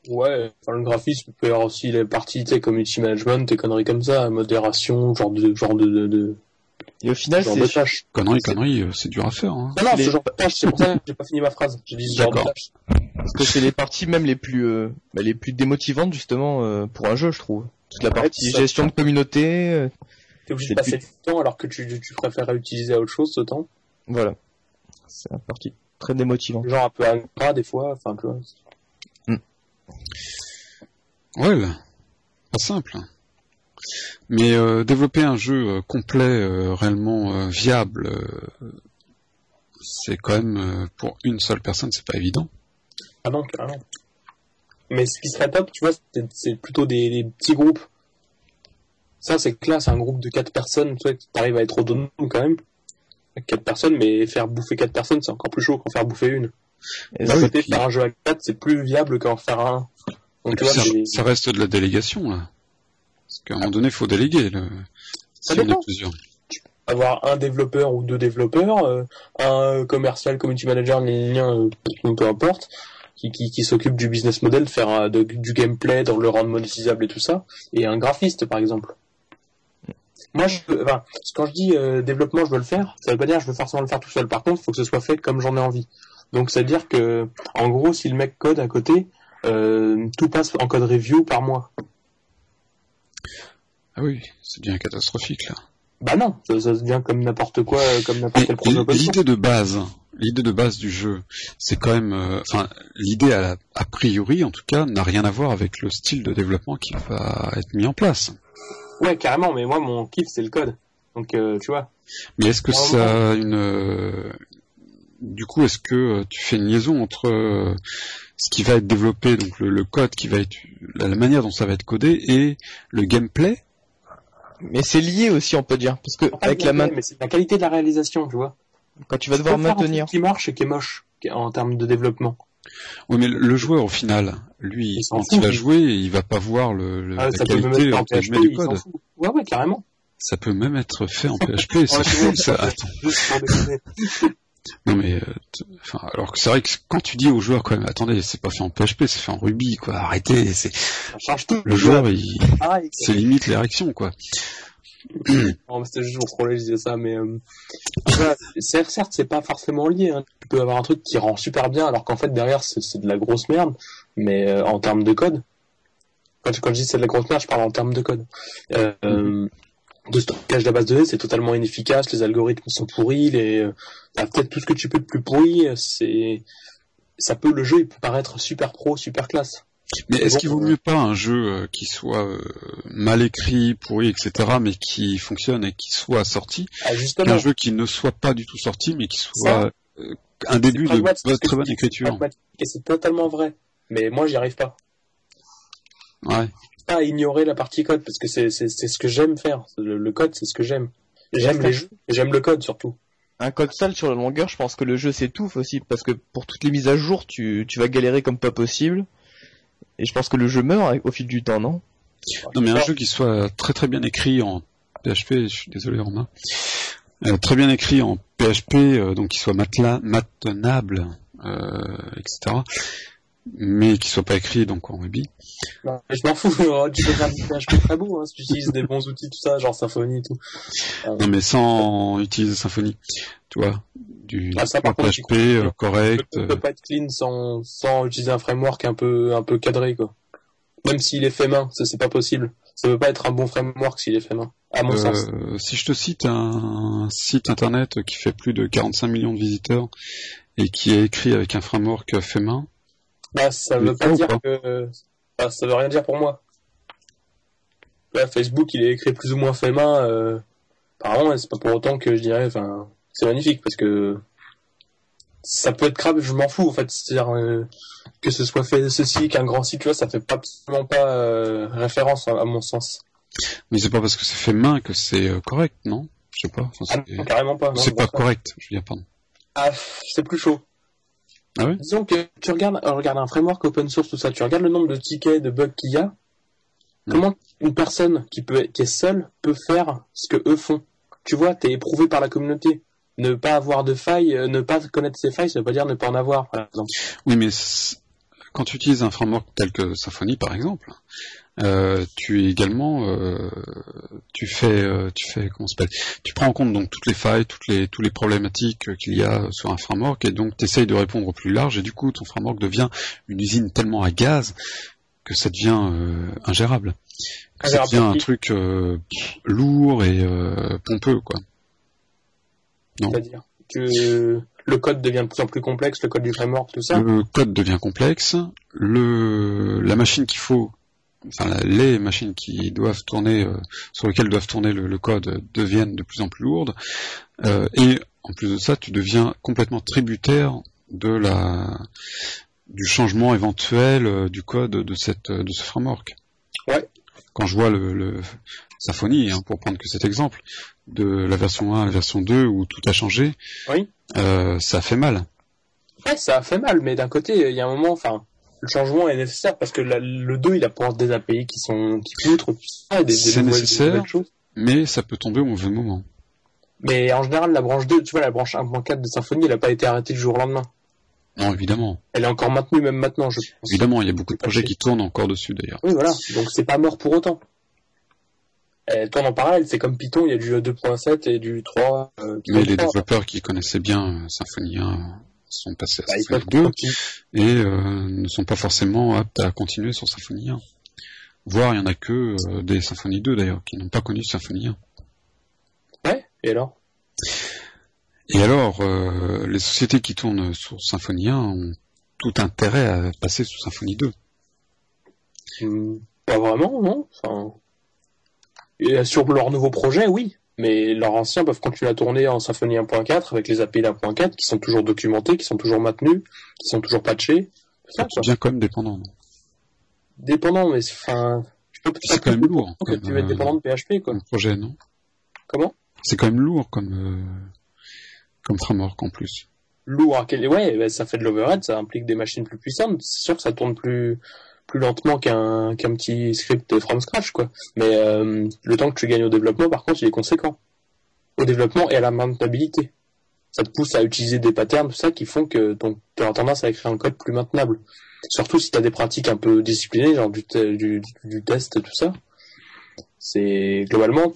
Ouais, enfin, le graphisme peut y avoir aussi les parties, tu community management, des conneries comme ça, modération, genre de, genre de, de, de, Et au final, genre de c'est tâches. Conneries, conneries, euh, c'est dur à faire. Hein. Non, non, Les- ce genre de tâches, c'est pour ça que j'ai pas fini ma phrase. J'ai dit ce genre de. Parce que c'est les parties même les plus euh, bah, les plus démotivantes justement euh, pour un jeu, je trouve. Toute la Ouais, partie ça- gestion de communauté, euh, T'es obligé C'est de passer du temps alors que tu, tu préfères utiliser à autre chose ce temps. voilà. C'est une partie très démotivante. Genre un peu ingrat des fois, enfin, tu vois. Ouais, là. pas simple. Mais euh, développer un jeu euh, complet, euh, réellement euh, viable, euh, c'est quand même euh, pour une seule personne, c'est pas évident. Ah non, carrément. Mais ce qui serait top, tu vois, c'est- c'est plutôt des, des petits groupes. Ça, c'est classe, un groupe de quatre personnes, tu vois, t'arrives à être autonome quand même. Quatre personnes, mais faire bouffer quatre personnes, c'est encore plus chaud qu'en faire bouffer une. Et D'un oui, côté, puis- faire un jeu à c'est plus viable qu'en faire un. Donc, tu vois, ça, c'est- ça reste de la délégation, là. Parce qu'à un moment donné, il faut déléguer. Le... Ça si on est dépend. plusieurs. avoir un développeur ou deux développeurs, euh, un commercial, community manager, euh, peu importe, qui, qui, qui s'occupe du business model, de faire euh, de- du gameplay, de le rendre monétisable et tout ça, et un graphiste par exemple. Moi, je, enfin, quand je dis euh, développement, je veux le faire, ça veut pas dire que je veux forcément le faire tout seul. Par contre, il faut que ce soit fait comme j'en ai envie. Donc, ça veut dire que, en gros, si le mec code à côté, euh, tout passe en code review par mois. Ah oui, c'est bien catastrophique, là. Bah non, ça, ça devient comme n'importe quoi, comme n'importe quel projet l'idée de base, l'idée de base du jeu, c'est quand même, euh, enfin, l'idée à, la- a priori, en tout cas, n'a rien à voir avec le style de développement qui va être mis en place. Ouais, carrément, mais moi, mon kiff, c'est le code. Donc, euh, tu vois. Mais est-ce que ça a une, euh, du coup, est-ce que tu fais une liaison entre ce qui va être développé, donc le, le code qui va être, la, la manière dont ça va être codé, et le gameplay? Mais c'est lié aussi, on peut dire, parce que avec la main, mais c'est la qualité de la réalisation, tu vois. Quand tu vas devoir un maintenir, truc qui marche et qui est moche en termes de développement. Oui, mais le- joueur, au final, lui, Il quand fout, il va jouer, il va pas voir le, le- Ah, la ça peut même qualité être en PHP, du code. Ouais, ouais, carrément. Ça peut même être fait en PHP. c'est bon, ça- attends. Juste pour déconner. Non mais, euh, enfin, alors que c'est vrai que quand tu dis aux joueurs quand même, attendez, c'est pas fait en PHP, c'est fait en Ruby, quoi. Arrêtez, c'est Ça change tout. le joueur, il, c'est limite l'érection, quoi. non, c'était juste pour troller, je disais ça, mais euh, voilà, certes, c'est pas forcément lié. Hein. Tu peux avoir un truc qui rend super bien, alors qu'en fait derrière c'est de la grosse merde, mais euh, en termes de code. Quand, quand je dis c'est de la grosse merde, je parle en termes de code. Euh, euh, de stockage de la base de données, c'est totalement inefficace, les algorithmes sont pourris, les t'as peut-être tout ce que tu peux de plus pourri, c'est ça peut le jeu il peut paraître super pro, super classe. Mais est-ce Bon, qu'il vaut euh, mieux pas un jeu euh, qui soit euh, mal écrit, pourri, etc., mais qui fonctionne et qui soit sorti, Ah, qu'un jeu qui ne soit pas du tout sorti, mais qui Ça, soit euh, un début de que très bonne écriture Et c'est totalement vrai. Mais moi, j'y arrive pas. Ouais. Pas à ignorer la partie code, parce que c'est, c'est, c'est ce que j'aime faire. Le, le code, c'est ce que j'aime. J'aime les jeux, et j'aime le code surtout. Un code sale sur la longueur, je pense que le jeu s'étouffe aussi, parce que pour toutes les mises à jour, tu, tu vas galérer comme pas possible. Et je pense que le jeu meurt au fil du temps, non? Non, mais un jeu qui soit très très bien écrit en PHP, je suis désolé Romain, euh, très bien écrit en PHP, euh, donc qui soit matela- maintenable, euh, etc., mais qui soit pas écrit donc en Ruby. Mais je m'en fous, genre, tu peux faire du PHP très beau, hein, si tu utilises des bons outils, tout ça, genre Symfony et tout. Non, mais sans utiliser Symfony, tu vois, du Ah, ça, par contre, PHP euh, correct. Euh, code peut pas être clean sans, sans utiliser un framework un peu, un peu cadré, quoi. Même s'il est fait main, ça c'est pas possible. Ça peut pas être un bon framework s'il est fait main, à mon sens. Euh, si je te cite un site internet qui fait plus de 45 millions de visiteurs et qui est écrit avec un framework fait main, Bah, ça veut pas dire pas que, bah, ça veut rien dire pour moi. Là, Facebook, il est écrit plus ou moins fait main, euh, et c'est pas pour autant que je dirais, enfin, c'est magnifique, parce que ça peut être grave, je m'en fous, en fait, c'est-à-dire, euh, que ce soit fait ceci, qu'un grand site, vois, ça fait absolument pas, euh, référence, à, à mon sens. mais c'est pas parce que c'est fait main que c'est euh, correct, non? Je sais pas. Enfin, Ah, non, carrément pas. c'est pas correct, je veux dire, pardon. Ah, c'est plus chaud. Ah Disons que tu regardes, euh, regarde un framework open source, tout ça, tu regardes le nombre de tickets, de bugs qu'il y a. Comment une personne qui peut, qui est seule peut faire ce que eux font Tu vois, t'es éprouvé par la communauté. Ne pas avoir de failles, euh, ne pas connaître ses failles, ça veut pas dire ne pas en avoir, par exemple. Oui, mais quand tu utilises un framework tel que Symfony, par exemple, euh, tu es également, euh, tu fais, euh, tu fais, comment s'appelle? Tu prends en compte donc toutes les failles, toutes les, tous les problématiques qu'il y a sur un framework, et donc tu essayes de répondre au plus large, et du coup ton framework devient une usine tellement à gaz que ça devient euh, ingérable. Que ça devient un truc euh, lourd et euh, pompeux, quoi. Non. C'est-à-dire que le code devient de plus en plus complexe, le code du framework, tout ça? Le code devient complexe. Le, la machine qu'il faut, enfin les machines qui doivent tourner, euh, sur lesquelles doivent tourner le, le code, deviennent de plus en plus lourdes. Euh, et en plus de ça, tu deviens complètement tributaire de la du changement éventuel euh, du code de cette de ce framework. Ouais. Quand je vois le, le Symfony, hein, pour prendre que cet exemple, de la version 1 à la version 2 où tout a changé, Oui. euh, ça fait mal. Ouais, ça a fait mal, mais d'un côté, il y a un moment, enfin, le changement est nécessaire parce que la- le 2, il apporte des API qui sont, qui poutrent, et des, des C'est nouvelles, des nécessaire. nouvelles choses. mais ça peut tomber au mauvais moment. Mais en général, la branche 2, tu vois, la branche 1.4 de Symfony, elle a pas été arrêtée du jour au lendemain. Non, évidemment. Elle est encore maintenue même maintenant, je pense. Évidemment, il y a beaucoup de projets qui tournent encore dessus d'ailleurs. Oui, voilà. Donc c'est pas mort pour autant. Elle tourne en parallèle, c'est comme Python, il y a du 2.7 et du 3. Euh, Mais les 3. développeurs qui connaissaient bien euh, Symfony 1 sont passés à Bah, peuvent 2 continuer. et euh, ne sont pas forcément aptes à continuer sur Symfony 1. Voire il y en a que euh, des Symfony 2 d'ailleurs qui n'ont pas connu Symfony 1. Ouais, et alors? Et alors, euh, les sociétés qui tournent sur Symfony 1 ont tout intérêt à passer sous Symfony 2. Hmm, Pas vraiment, non? Enfin... et Sur leur nouveau projet, oui. Mais leurs anciens peuvent continuer à tourner en Symfony 1.4 avec les API d'1.4 qui sont toujours documentés, qui sont toujours maintenus, qui sont toujours patchés. Ça, quoi. bien quand même dépendant. non? Dépendant, mais c'est- enfin... Je peux C'est quand même lourd que tu vas être euh, dépendant de PHP, quoi. projet, non? Comment? C'est quand même lourd comme euh, comme framework en plus. lourd quel ouais bah, ça fait de l'overhead ça implique des machines plus puissantes c'est sûr que ça tourne plus plus lentement qu'un qu'un petit script from scratch quoi. Mais euh, le temps que tu gagnes au développement par contre il est conséquent. Au développement et à la maintenabilité. Ça te pousse à utiliser des patterns tout ça qui font que tu as tendance à écrire un code plus maintenable. Surtout si tu as des pratiques un peu disciplinées genre du, du, du test tout ça. C'est globalement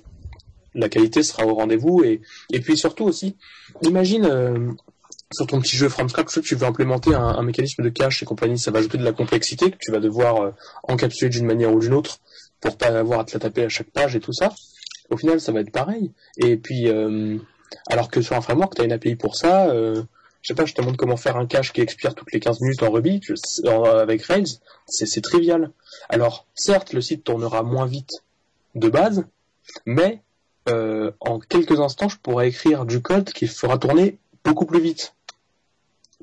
la qualité sera au rendez-vous et, et puis surtout aussi, imagine euh, sur ton petit jeu from scratch, tu veux implémenter un, mécanisme de cache et compagnie, ça va ajouter de la complexité que tu vas devoir euh, encapsuler d'une manière ou d'une autre pour pas avoir à te la taper à chaque page et tout ça. Au final, ça va être pareil. Et puis, euh, alors que sur un framework, tu as une API pour ça. Euh, je sais pas, je te montre comment faire un cache qui expire toutes les 15 minutes en Ruby avec Rails, c'est trivial. Alors, certes, le site tournera moins vite de base, mais euh, en quelques instants, je pourrais écrire du code qui fera tourner beaucoup plus vite.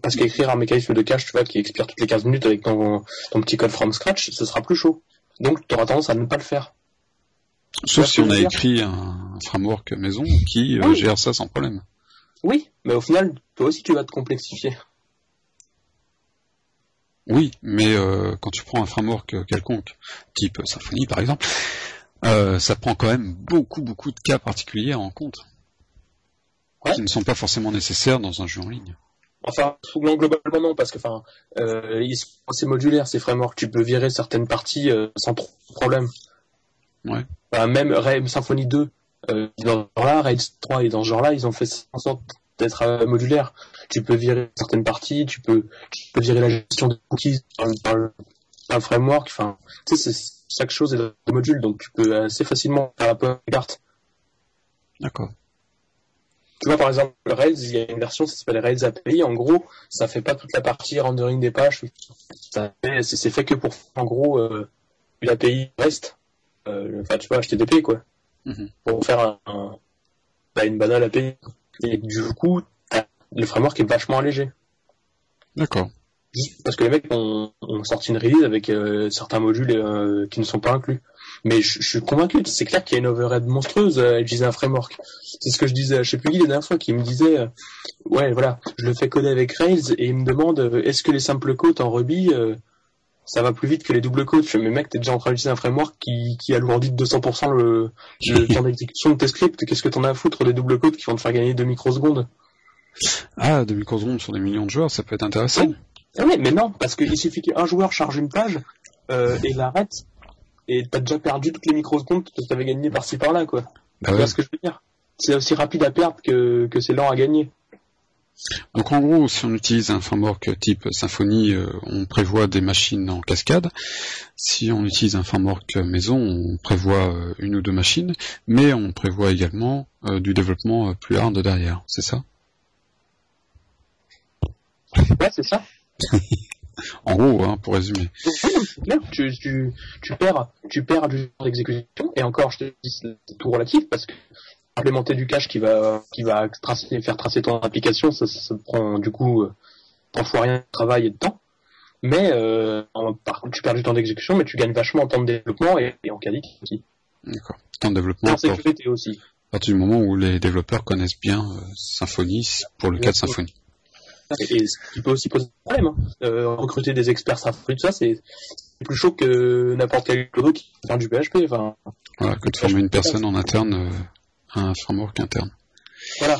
Parce qu'écrire un mécanisme de cache, tu vois, qui expire toutes les 15 minutes avec ton, ton petit code from scratch, ce sera plus chaud. Donc, tu auras tendance à ne pas le faire. Sauf si on a écrit un framework maison qui euh, gère ça sans problème. Oui, mais au final, toi aussi, tu vas te complexifier. Oui, mais euh, quand tu prends un framework quelconque, type Symfony par exemple, euh, ça prend quand même beaucoup, beaucoup de cas particuliers en compte, ouais. qui ne sont pas forcément nécessaires dans un jeu en ligne. Enfin, globalement non, parce que enfin, euh, ils sont assez modulaires ces frameworks. Tu peux virer certaines parties euh, sans trop de problème. Ouais. Enfin, même Ray Symfony 2, euh, dans ce genre-là, Rails 3 et dans ce genre-là, ils ont fait en sorte d'être euh, modulaires. Tu peux virer certaines parties, tu peux, tu peux virer la gestion des cookies par le framework. Enfin, tu sais, chaque chose est dans le module, donc tu peux assez facilement faire la carte. D'accord. Tu vois, par exemple, Rails, il y a une version, ça s'appelle Rails API. En gros, ça fait pas toute la partie rendering des pages. C'est fait que pour, en gros, euh, une API REST. Euh, enfin, tu vois, HTTP, quoi. Mm -hmm. Pour faire un, un bah, une banale API. Et du coup, le framework est vachement allégé. D'accord. Parce que les mecs ont, ont sorti une release avec euh, certains modules euh, qui ne sont pas inclus. Mais je, je suis convaincu, c'est clair qu'il y a une overhead monstrueuse à utiliser un framework. C'est ce que je disais à je sais plus qui la dernière fois, qui me disait, euh, ouais voilà, je le fais coder avec Rails et il me demande, est-ce que les simples codes en Ruby, ça va plus vite que les doubles codes? Je fais, mais mec, t'es déjà en train d'utiliser un framework qui, qui alourdit de 200% le, le temps d'exécution de tes scripts. Qu'est-ce que t'en as à foutre des doubles codes qui vont te faire gagner 2 microsecondes? Ah, 2 microsecondes sur des millions de joueurs, ça peut être intéressant. Oui. Ah oui, mais non, parce qu'il suffit qu'un joueur charge une page euh, et l'arrête, et t'as déjà perdu toutes les microsecondes que t'avais gagné par-ci par-là, quoi. Bah tu ouais. vois ce que je veux dire? C'est aussi rapide à perdre que, que c'est lent à gagner. Donc en gros, si on utilise un framework type Symfony, euh, on prévoit des machines en cascade. Si on utilise un framework maison, on prévoit euh, une ou deux machines, mais on prévoit également euh, du développement plus hard derrière, c'est ça? Ouais, c'est ça. En gros, hein, pour résumer. Tu, tu, tu, perds, tu perds du temps d'exécution, et encore, je te dis, c'est tout relatif, parce que implémenter du cache qui va, qui va tracer, faire tracer ton application, ça, ça, ça prend du coup euh, parfois rien de travail et de temps. Mais euh, en, par contre, tu perds du temps d'exécution, mais tu gagnes vachement en temps de développement et, et en qualité aussi. D'accord. Temps de développement. En sécurité aussi. À partir du moment où les développeurs connaissent bien euh, Symfony, pour le cas de Symfony. Et ce qui peut aussi poser problème. Hein. Euh, recruter des experts ça, c'est plus chaud que n'importe quel clodo qui fait du PHP. Enfin, voilà, que de former une personne en interne euh, à un framework interne. Voilà.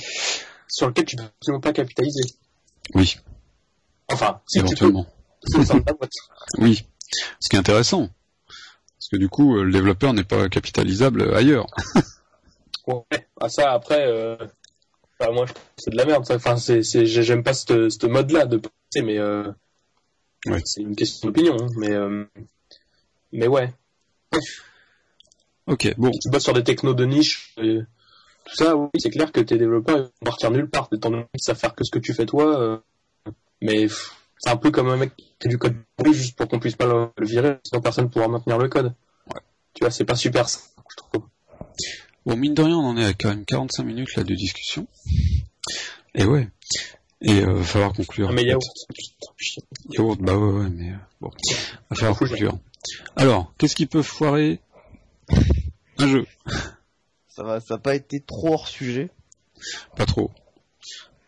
Sur lequel tu peux absolument pas capitaliser. Oui. Enfin, si éventuellement. Tu peux, c'est oui. Ce qui est intéressant. Parce que du coup, le développeur n'est pas capitalisable ailleurs. ouais. Ah, ça, après, euh, Enfin, moi, c'est de la merde. Ça. Enfin, c'est, j'aime pas ce, mode-là de penser, mais euh, ouais. c'est une question d'opinion. Hein, mais, euh, mais ouais. Ok, bon. Si tu bosses sur des technos de niche, et tout ça, oui, c'est clair que tes développeurs vont partir nulle part, étant donné qu'ils savent faire que ce que tu fais toi. Euh, mais c'est un peu comme un mec qui fait du code juste pour qu'on puisse pas le, le virer, sinon personne pourra maintenir le code. Ouais. Tu vois, c'est pas super ça, je trouve. Bon, mine de rien, on en est à quand même 45 minutes là de discussion. Et ouais. Et euh, va falloir conclure. Ah, mais yaourt. Yaourt, bah ouais, ouais, mais euh, bon. Va falloir conclure. Alors, qu'est-ce qui peut foirer un jeu? Ça va, ça n'a pas été trop hors sujet. Pas trop.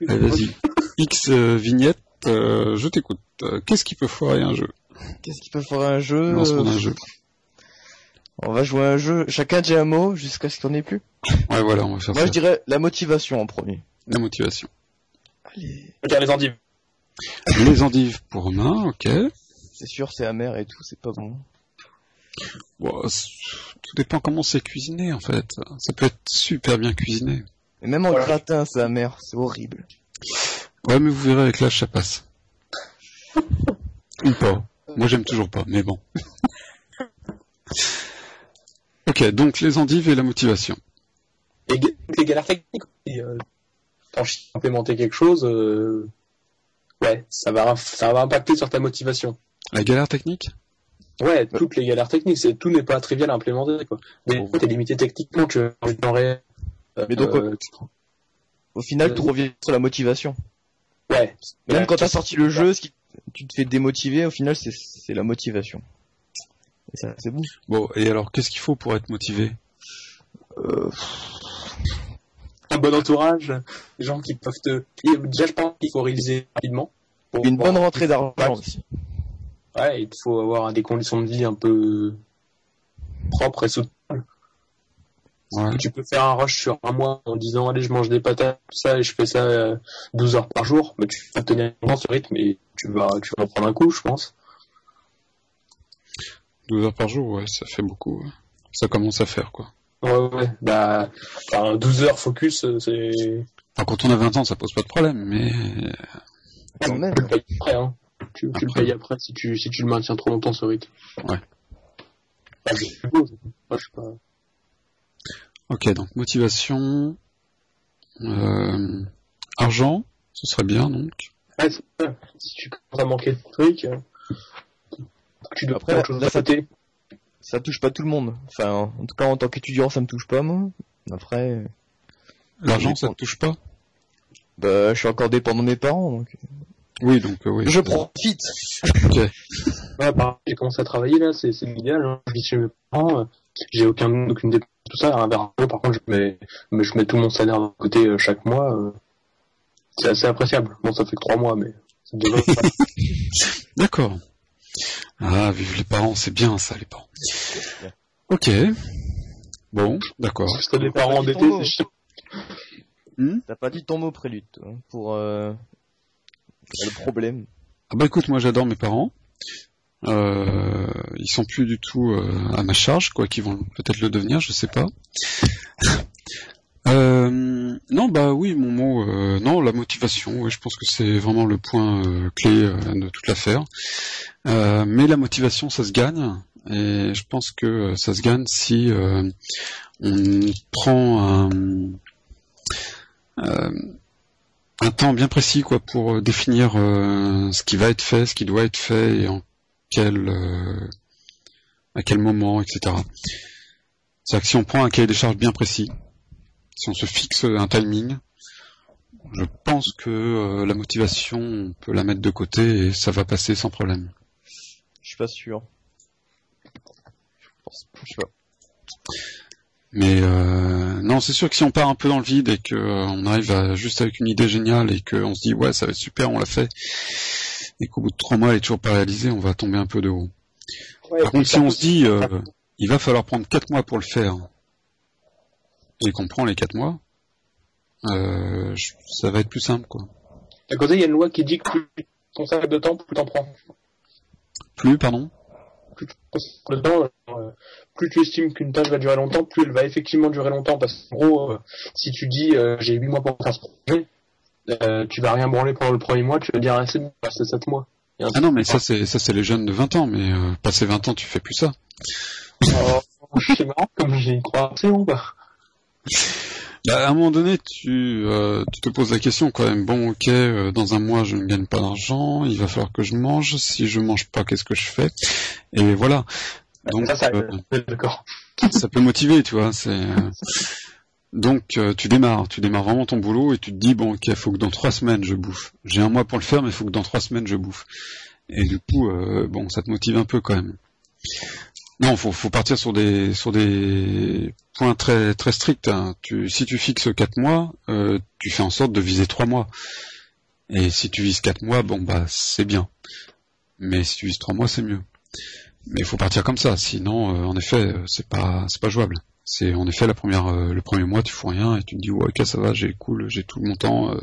Allez, vas-y. X euh, vignette, euh, je t'écoute. qu'est-ce qui peut foirer un jeu? Qu'est-ce qui peut foirer un jeu? Lancement d'un jeu. On va jouer à un jeu, chacun dit un mot jusqu'à ce qu'il n'y en ait plus. Ouais, voilà, on va faire Moi, ça. je dirais la motivation en premier. La motivation. Allez. Je les endives. Les endives pour Romain, ok. C'est sûr, c'est amer et tout, c'est pas bon. Bon, tout dépend comment c'est cuisiné en fait. Ça peut être super bien cuisiné. Et même en Voilà. gratin, c'est amer, c'est horrible. Ouais, mais vous verrez avec l'âge ça passe. Ou pas. Moi j'aime toujours pas, mais bon. ok, donc les endives et la motivation. Et les galères techniques, aussi, euh, quand je implémenter quelque chose, euh, ouais, ça va, ça va impacter sur ta motivation. La galère technique? Ouais, toutes les galères techniques, c'est tout n'est pas trivial à implémenter quoi. Mais Bon. t'es limité techniquement, tu as envie de temps réel. Euh, Mais donc, euh, tu- Au final, tout Euh, revient sur la motivation. ouais. Même Ouais, quand t'as sorti le jeu, ce qui, tu te fais démotiver, au final, c'est, c'est la motivation. Et ça, c'est bon. Bon, et alors qu'est-ce qu'il faut pour être motivé Euh, un bon entourage, des gens qui peuvent te. Déjà, je pense qu'il faut réaliser rapidement. Pour une bonne rentrée d'argent aussi. Ouais, il faut avoir des conditions de vie un peu propres et soutenables. Ouais. Tu peux faire un rush sur un mois en disant allez je mange des patates tout ça et je fais ça euh, 12 heures par jour, mais tu vas tenir longtemps ce rythme et tu vas tu vas en prendre un coup je pense. 12 heures par jour, ouais, ça fait beaucoup. ouais. Ça commence à faire, quoi. Ouais ouais bah enfin, 12 heures focus euh, c'est Enfin, quand on a 20 ans, ça pose pas de problème, mais... Quand même. tu le payes après hein. Tu, tu le payes après si tu si tu le maintiens trop longtemps ce rythme. Ouais. Bah, je suppose. Moi, je sais pas. Ok, donc motivation... Euh, argent, ce serait bien, donc. Ouais, c'est ça. Si tu commences à manquer de trucs, euh, tu dois Après, chose là, à ça- côté. Ça touche pas tout le monde. Enfin, en tout cas, en tant qu'étudiant, ça me touche pas, moi. Après, L'argent, ça te touche pas? Bah, je suis encore dépendant de mes parents, donc. Oui, donc euh, oui. Je profite. Ouais, par j'ai commencé à travailler là, c'est c'est l'idéal. Hein. Je vis chez mes parents, euh, j'ai aucun aucune dépense tout ça. Un verre d'eau, par contre, je mets, mais je mets tout mon salaire de côté euh, chaque mois. euh, c'est assez appréciable. Bon, ça fait que trois mois, mais. D'accord. Ah, vive les parents, c'est bien ça, les parents. Ok. Bon, d'accord. Les parents pas dit endettés, ton mot. c'est chiant. T'as pas dit ton mot prélude, hein, pour euh, le problème. Ah bah écoute, moi j'adore mes parents. Euh, ils sont plus du tout euh, à ma charge, quoi qu'ils vont peut-être le devenir, je sais pas. Euh, non, bah oui, mon mot, euh, non, la motivation, je pense que c'est vraiment le point euh, clé de toute l'affaire. Mais la motivation, ça se gagne, et je pense que ça se gagne si on prend un, temps bien précis, quoi, pour définir ce qui va être fait, ce qui doit être fait, et en à quel moment, etc. C'est-à-dire que si on prend un cahier des charges bien précis, si on se fixe un timing, je pense que euh, la motivation, on peut la mettre de côté et ça va passer sans problème. Je suis pas sûr. Je pense, pas. Mais euh, non, c'est sûr que si on part un peu dans le vide et que euh, on arrive à juste avec une idée géniale et qu'on se dit ouais ça va être super, on l'a fait, et qu'au bout de trois mois elle est toujours pas réalisée, on va tomber un peu de haut. Ouais, Par contre, si on se dit euh, il va falloir prendre quatre mois pour le faire et qu'on prend les quatre mois, euh, je- ça va être plus simple quoi. D'un côté, il y a une loi qui dit que plus ton sac de temps, plus t'en prends. Plus, pardon? Plus tu de temps, euh, plus tu estimes qu'une tâche va durer longtemps, plus elle va effectivement durer longtemps. Parce qu'en gros, euh, si tu dis euh, j'ai 8 mois pour faire ce projet, euh, tu vas rien branler pendant le premier mois, tu vas dire ah, c'est bon, c'est 7 mois. Ah non, mais ça c'est ça c'est les jeunes de 20 ans, mais euh, passé 20 ans tu fais plus ça. Oh, c'est marrant comme j'y crois assez ou pas Bah, à un moment donné, tu, euh, tu te poses la question quand même. Bon, ok, euh, dans un mois, je ne gagne pas d'argent. Il va falloir que je mange. Si je mange pas, qu'est-ce que je fais? Et voilà. Donc, Ça, ça, euh, ça peut motiver, tu vois. C'est donc tu démarres, tu démarres vraiment ton boulot et tu te dis bon, ok, faut que dans trois semaines je bouffe. J'ai un mois pour le faire, mais il faut que dans trois semaines je bouffe. Et du coup, bon, ça te motive un peu quand même. Non, faut, faut partir sur des sur des points très très stricts. hein. Tu, si tu fixes quatre mois, euh, tu fais en sorte de viser trois mois. Et si tu vises quatre mois, bon bah c'est bien. Mais si tu vises trois mois, c'est mieux. Mais il faut partir comme ça, sinon, euh, en effet, euh, c'est pas c'est pas jouable. C'est en effet la première le premier mois, tu fous rien et tu te dis ouais ok ça va, j'ai cool, j'ai tout mon temps.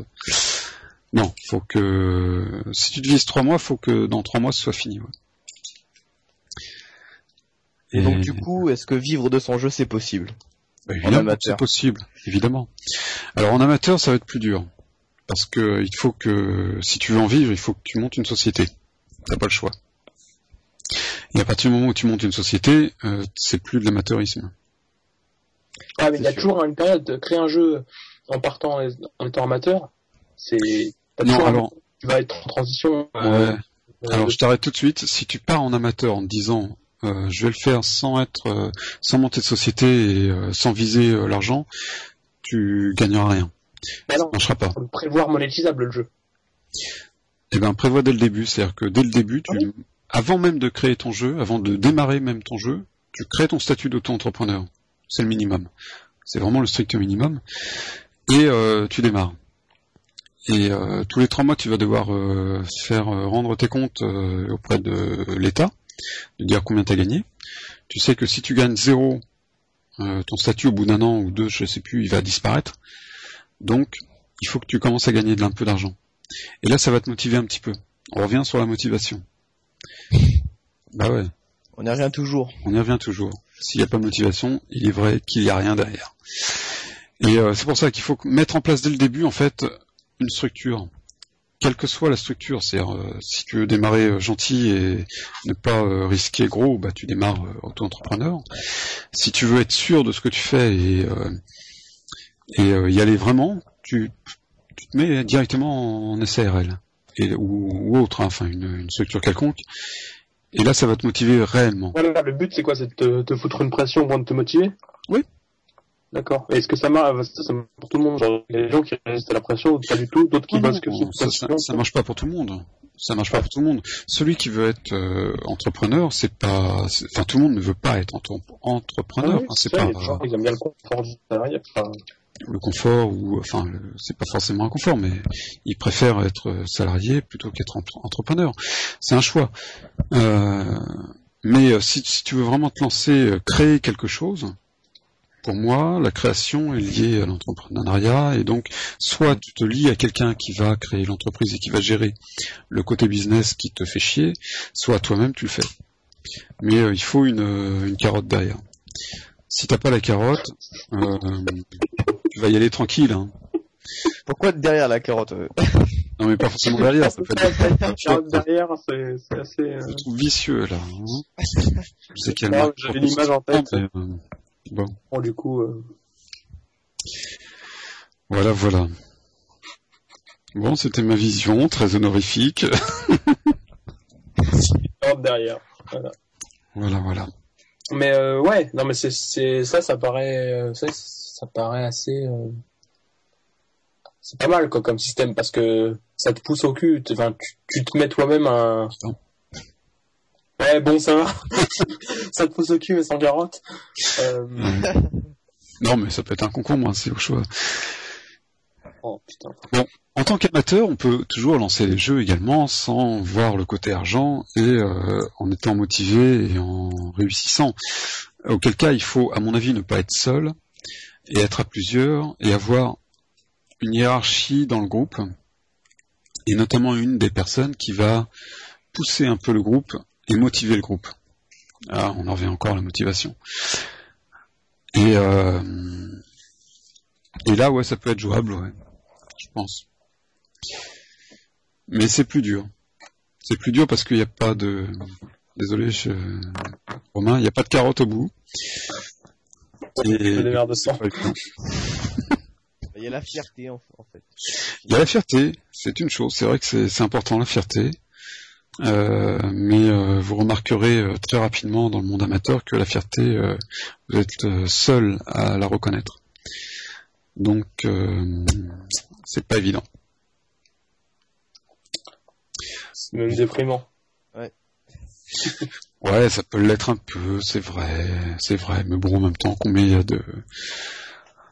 Non, faut que si tu te vises trois mois, faut que dans trois mois ce soit fini. Et, donc du coup, est-ce que vivre de son jeu c'est possible? Bah, Évidemment, c'est possible, évidemment. Alors en amateur, ça va être plus dur parce que il faut que si tu veux en vivre, il faut que tu montes une société. T'as pas le choix. Et à partir du moment où tu montes une société, euh, c'est plus de l'amateurisme. Ah, mais il y a toujours une période de créer un jeu en partant en étant amateur. C'est non, alors tu vas être en transition. Euh, ouais. alors je t'arrête tout de suite. Si tu pars en amateur en te disant euh, je vais le faire sans être, euh, sans monter de société et euh, sans viser l'argent, tu gagneras rien. Mais ça ne marchera pas. Prévoir monétisable le jeu. Eh ben prévois dès le début, c'est-à-dire que dès le début, tu, avant même de créer ton jeu, avant de démarrer même ton jeu, tu crées ton statut d'auto-entrepreneur. C'est le minimum. C'est vraiment le strict minimum. Et tu démarres. Et tous les trois mois, tu vas devoir faire rendre tes comptes auprès de l'État de dire combien tu as gagné. Tu sais que si tu gagnes zéro, euh, ton statut au bout d'un an ou deux, je sais plus, il va disparaître. Donc, il faut que tu commences à gagner de un peu d'argent. Et là, ça va te motiver un petit peu. On revient sur la motivation. Bah ouais. On y revient toujours. On y revient toujours. S'il n'y a pas de motivation, il est vrai qu'il n'y a rien derrière. Et euh, c'est pour ça qu'il faut mettre en place dès le début, en fait, une structure quelle que soit la structure, c'est-à-dire euh, si tu veux démarrer euh, gentil et ne pas euh, risquer gros, bah tu démarres auto-entrepreneur. Si tu veux être sûr de ce que tu fais et, et y aller vraiment, tu, tu, te mets directement en SARL et, ou, autre, hein, enfin une, une, structure quelconque. Et là, ça va te motiver réellement. Voilà, le but c'est quoi? C'est de te, te, foutre une pression pour te motiver? Oui, D'accord. Est-ce que ça marche, pour tout le monde Genre, il y a des gens qui résistent à la pression, ou pas du tout, d'autres qui bossent que ça, ça, ça, marche pas pour tout le monde. Ça marche pas pour tout le monde. Celui qui veut être euh, entrepreneur, c'est pas, enfin tout le monde ne veut pas être entrepreneur. Ah c'est pas. ils aiment bien le confort du salarié. Le confort ou, enfin, c'est pas forcément un confort, mais ils préfèrent être salarié plutôt qu'être entrepreneur. C'est un choix. Euh, mais euh, si, si, tu veux vraiment te lancer, euh, créer quelque chose, pour moi, la création est liée à l'entrepreneuriat et donc soit tu te lis à quelqu'un qui va créer l'entreprise et qui va gérer le côté business qui te fait chier, soit toi-même tu le fais. Mais euh, il faut une, euh, une, carotte derrière. Si t'as pas la carotte, euh, tu vas y aller tranquille. Hein. Pourquoi derrière la carotte Non mais pas forcément derrière. Ça peut derrière, c'est assez. Je trouve vicieux là. Hein. Je sais qu'il y a une image en tête. Bon. du coup. Euh, voilà, voilà. Bon, c'était ma vision, très honorifique. derrière. Voilà. Voilà, voilà. Mais euh, ouais, non mais c'est ça, ça paraît, euh, ça, ça paraît assez, c'est pas mal quoi comme système parce que ça te pousse au cul. Enfin, tu, tu te mets toi-même un, Ouais, bon, ça va. ça te pousse au cul, mais sans carotte. Euh... Non, mais ça peut être un concours, moi, c'est au choix. Oh, putain. Bon, en tant qu'amateur, on peut toujours lancer les jeux également sans voir le côté argent et euh, en étant motivé et en réussissant. Auquel cas, il faut, à mon avis, ne pas être seul et être à plusieurs et avoir une hiérarchie dans le groupe et notamment une des personnes qui va pousser un peu le groupe et motiver le groupe. Ah, on en revient encore à la motivation. Et, euh, et là, ouais, ça peut être jouable, ouais, je pense. Mais c'est plus dur. C'est plus dur parce qu'il n'y a pas de... Désolé, je... Romain, il n'y a pas de carotte au bout. Et... de sang. Il y a la fierté en fait. Il y a la fierté, c'est une chose. C'est vrai que c'est important la fierté. Euh, mais euh, vous remarquerez euh, très rapidement dans le monde amateur que la fierté, vous êtes seul à la reconnaître. Donc, c'est pas évident. C'est même déprimant. Ouais. ouais, ça peut l'être un peu, c'est vrai, c'est vrai. Mais bon, en même temps, combien il y a de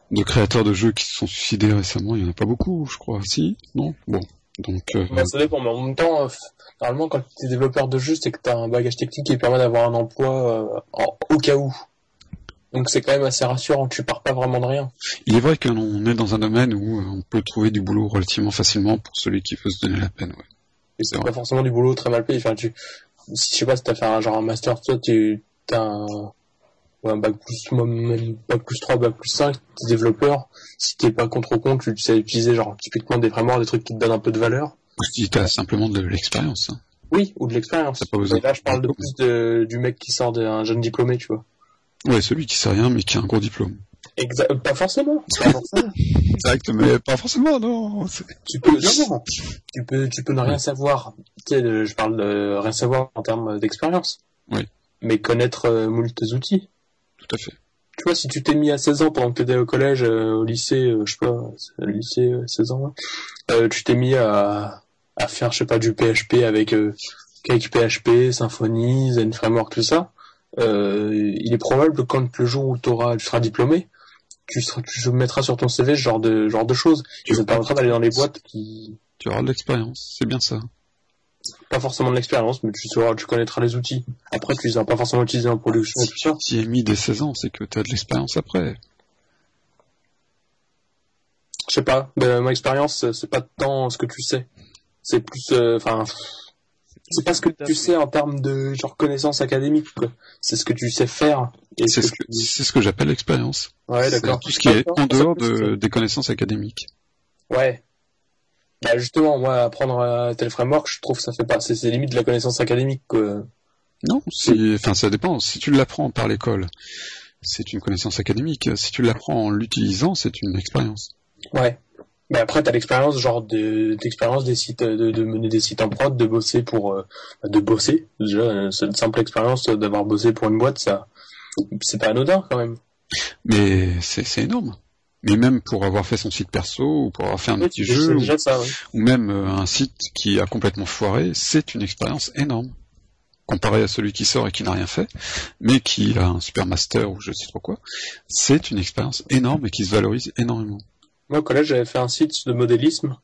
de créateurs de jeux qui se sont suicidés récemment? Il y en a pas beaucoup, je crois. Si? Non? Bon. Donc, euh... bah, ça dépend, mais en même temps, euh, normalement, quand tu es développeur de jeu, c'est que tu as un bagage technique qui permet d'avoir un emploi euh, au cas où. Donc c'est quand même assez rassurant, tu pars pas vraiment de rien. Il est vrai qu'on est dans un domaine où euh, on peut trouver du boulot relativement facilement pour celui qui veut se donner la peine. Ouais. Et c'est pas forcément du boulot très mal payé. Enfin, tu, si je sais pas, si t'as fait un genre un master, toi, tu, t'as un, ou un bac plus, même bac plus 3, bac plus 5, t'es développeur, si t'es pas contre compte, tu sais utiliser genre typiquement des frameworks, des trucs qui te donnent un peu de valeur. Si t'as simplement de l'expérience. Hein. Oui, ou de l'expérience. Là, je parle de plus de, du mec qui sort d'un jeune diplômé, tu vois. Ouais, celui qui sait rien mais qui a un gros diplôme. Exa- pas forcément. Pas forcément. Exact, mais pas forcément, non. tu peux, non, non. tu peux, tu peux ne rien savoir. Tu sais, je parle de rien savoir en termes d'expérience. Oui. Mais connaître euh, moult outils. Tout à fait. Tu vois, si tu t'es mis à 16 ans pendant que t'étais au collège, euh, au lycée, euh, je sais pas, le lycée, euh, 16 ans, là, euh, tu t'es mis à, à faire, je sais pas, du PHP avec Cake PHP, Symfony, Zen Framework, tout ça, il est probable que quand le jour où t'auras, tu seras diplômé, tu, seras, tu mettras sur ton CV ce genre de, genre de choses. Ça te permettra d'aller dans les boîtes qui, Tu auras de l'expérience, c'est bien ça. Pas forcément de l'expérience, mais tu sauras, tu connaîtras les outils. Après, tu les as pas forcément utilisés en production. Si tu es mis dès 16 ans, c'est que t'as de l'expérience après. Je sais pas, ben, ma expérience, c'est pas tant ce que tu sais. C'est plus, euh, enfin, c'est pas ce que tu sais en termes de genre connaissances académiques. C'est ce que tu sais faire. Et C'est ce que que, tu- c'est ce que j'appelle l'expérience. Ouais, d'accord. Tout ce qui est en dehors de, des connaissances académiques. Ouais. Bah justement, moi, apprendre à tel framework, je trouve que ça fait pas. C'est limite de la connaissance académique. Quoi. Non, enfin, ça dépend. Si tu l'apprends par l'école, c'est une connaissance académique. Si tu l'apprends en l'utilisant, c'est une expérience. Ouais. Mais après, t'as l'expérience, genre de- d'expérience des sites, de, de mener des sites en prod, de bosser pour, euh, de bosser. Déjà, euh, c'est une simple expérience euh, d'avoir bossé pour une boîte, ça, c'est pas anodin quand même. Mais c'est énorme. Mais même pour avoir fait son site perso, ou pour avoir fait un Oui, petit jeu, ou, déjà ça. Ouais. ou même euh, un site qui a complètement foiré, c'est une expérience énorme. Comparé à celui qui sort et qui n'a rien fait, mais qui a un super master ou je sais trop quoi, c'est une expérience énorme et qui se valorise énormément. Moi, au collège, j'avais fait un site de modélisme.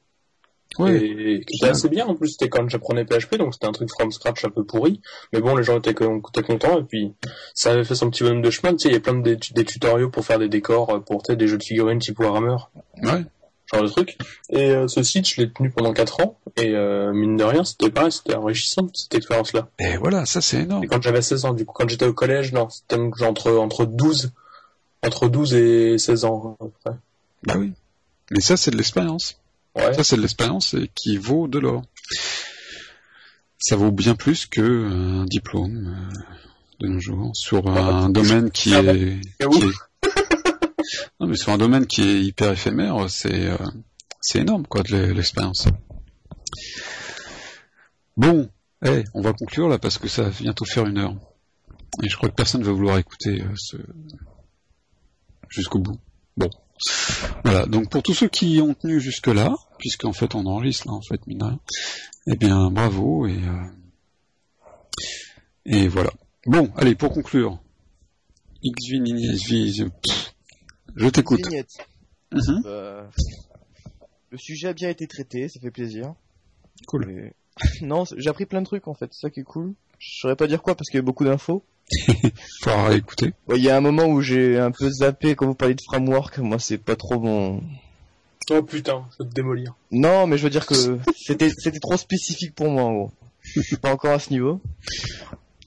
Ouais. Et qui était assez bien en plus, c'était quand j'apprenais PHP, donc c'était un truc from scratch un peu pourri. Mais bon, les gens étaient, étaient contents, et puis ça avait fait son petit bonhomme de chemin. Tu sais, il y a plein de des, des tutoriaux pour faire des décors, euh, pour des jeux de figurines type Warhammer, Ouais. genre de truc. Et euh, ce site, je l'ai tenu pendant 4 ans, et euh, mine de rien, c'était pareil, c'était enrichissant cette expérience-là. Et voilà, ça c'est énorme. Et quand j'avais 16 ans, du coup, quand j'étais au collège, non, c'était entre, entre 12, entre 12 et 16 ans, à peu près. Bah oui. Mais ça c'est de l'expérience. Ouais. Ça, c'est de l'expérience et qui vaut de l'or. Ça vaut bien plus que euh, diplôme euh, de nos jours sur un domaine qui Ah est, bah, qui est- non mais sur un domaine qui est hyper éphémère, c'est euh, c'est énorme quoi de l'e- l'expérience. Bon, eh, on va conclure là parce que ça va bientôt faire une heure et je crois que personne va vouloir écouter euh, ce jusqu'au bout. Bon. Voilà, donc pour tous ceux qui ont tenu jusque-là, puisqu'en fait on enregistre là en fait, mine de rien, eh bien bravo et, euh, et voilà. Bon, allez, pour conclure, XV, je t'écoute. Mhm. Bah, le sujet a bien été traité, ça fait plaisir. Cool. Non, j'ai appris plein de trucs en fait, c'est ça qui est cool. Je saurais pas dire quoi parce qu'il y a beaucoup d'infos. Faudra écouter. Ouais, Il y a un moment où j'ai un peu zappé quand vous parliez de framework, moi c'est pas trop mon... Oh putain, je vais te démolir. Non, mais je veux dire que c'était c'était trop spécifique pour moi en gros. Je suis pas encore à ce niveau.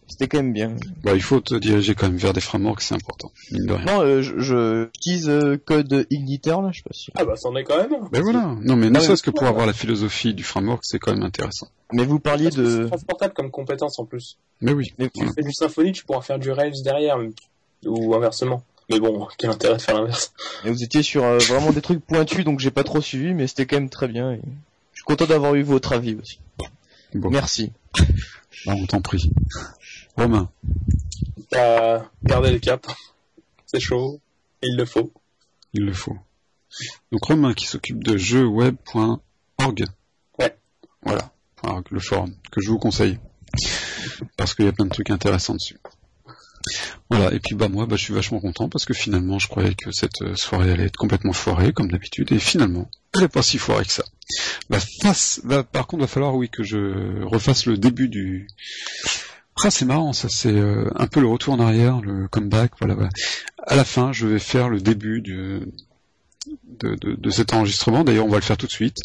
C'était quand même bien. Bah, il faut te diriger quand même vers des frameworks, c'est important, mine de rien. Non, euh, je, je utilise euh, code Igniter là, je sais pas si. Ah bah, c'en est quand même. Ben voilà. Non mais ne Ah, serait-ce que mais- pour avoir la philosophie du framework, c'est quand même intéressant. Mais vous parliez Parce que c'est de... transportable comme compétence en plus. Mais oui. Mais- Voilà. Tu fais du Symfony, tu pourras faire du Rails derrière, ou inversement. Mais bon, quel intérêt de faire l'inverse Et vous étiez sur euh, vraiment des trucs pointus, donc j'ai pas trop suivi, mais c'était quand même très bien. et Je suis content d'avoir eu votre avis aussi. Bon, Merci. bah, on t'en prie. Romain. T'as gardé le cap. C'est chaud. Il le faut. Il le faut. Donc Romain qui s'occupe de jeuxweb.org. Ouais. Voilà, le forum, que je vous conseille. Parce qu'il y a plein de trucs intéressants dessus. Voilà, et puis bah moi bah, je suis vachement content parce que finalement je croyais que cette euh, soirée allait être complètement foirée comme d'habitude et finalement elle n'est pas si foirée que ça. Bah, face, bah, par contre va falloir oui que je refasse le début du... Ah c'est marrant ça, c'est euh, un peu le retour en arrière, le comeback, voilà, voilà. À la fin je vais faire le début de, de, cet enregistrement. D'ailleurs, on va le faire tout de suite.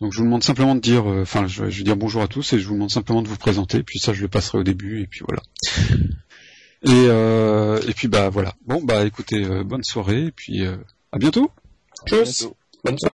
Donc, je vous demande simplement de dire, euh, enfin, je vais dire bonjour à tous et je vous demande simplement de vous présenter. Puis ça, je le passerai au début et puis voilà. Et, euh, et puis bah voilà. Bon bah écoutez, euh, bonne soirée et puis euh, à bientôt. Tchuss. Bonne soirée.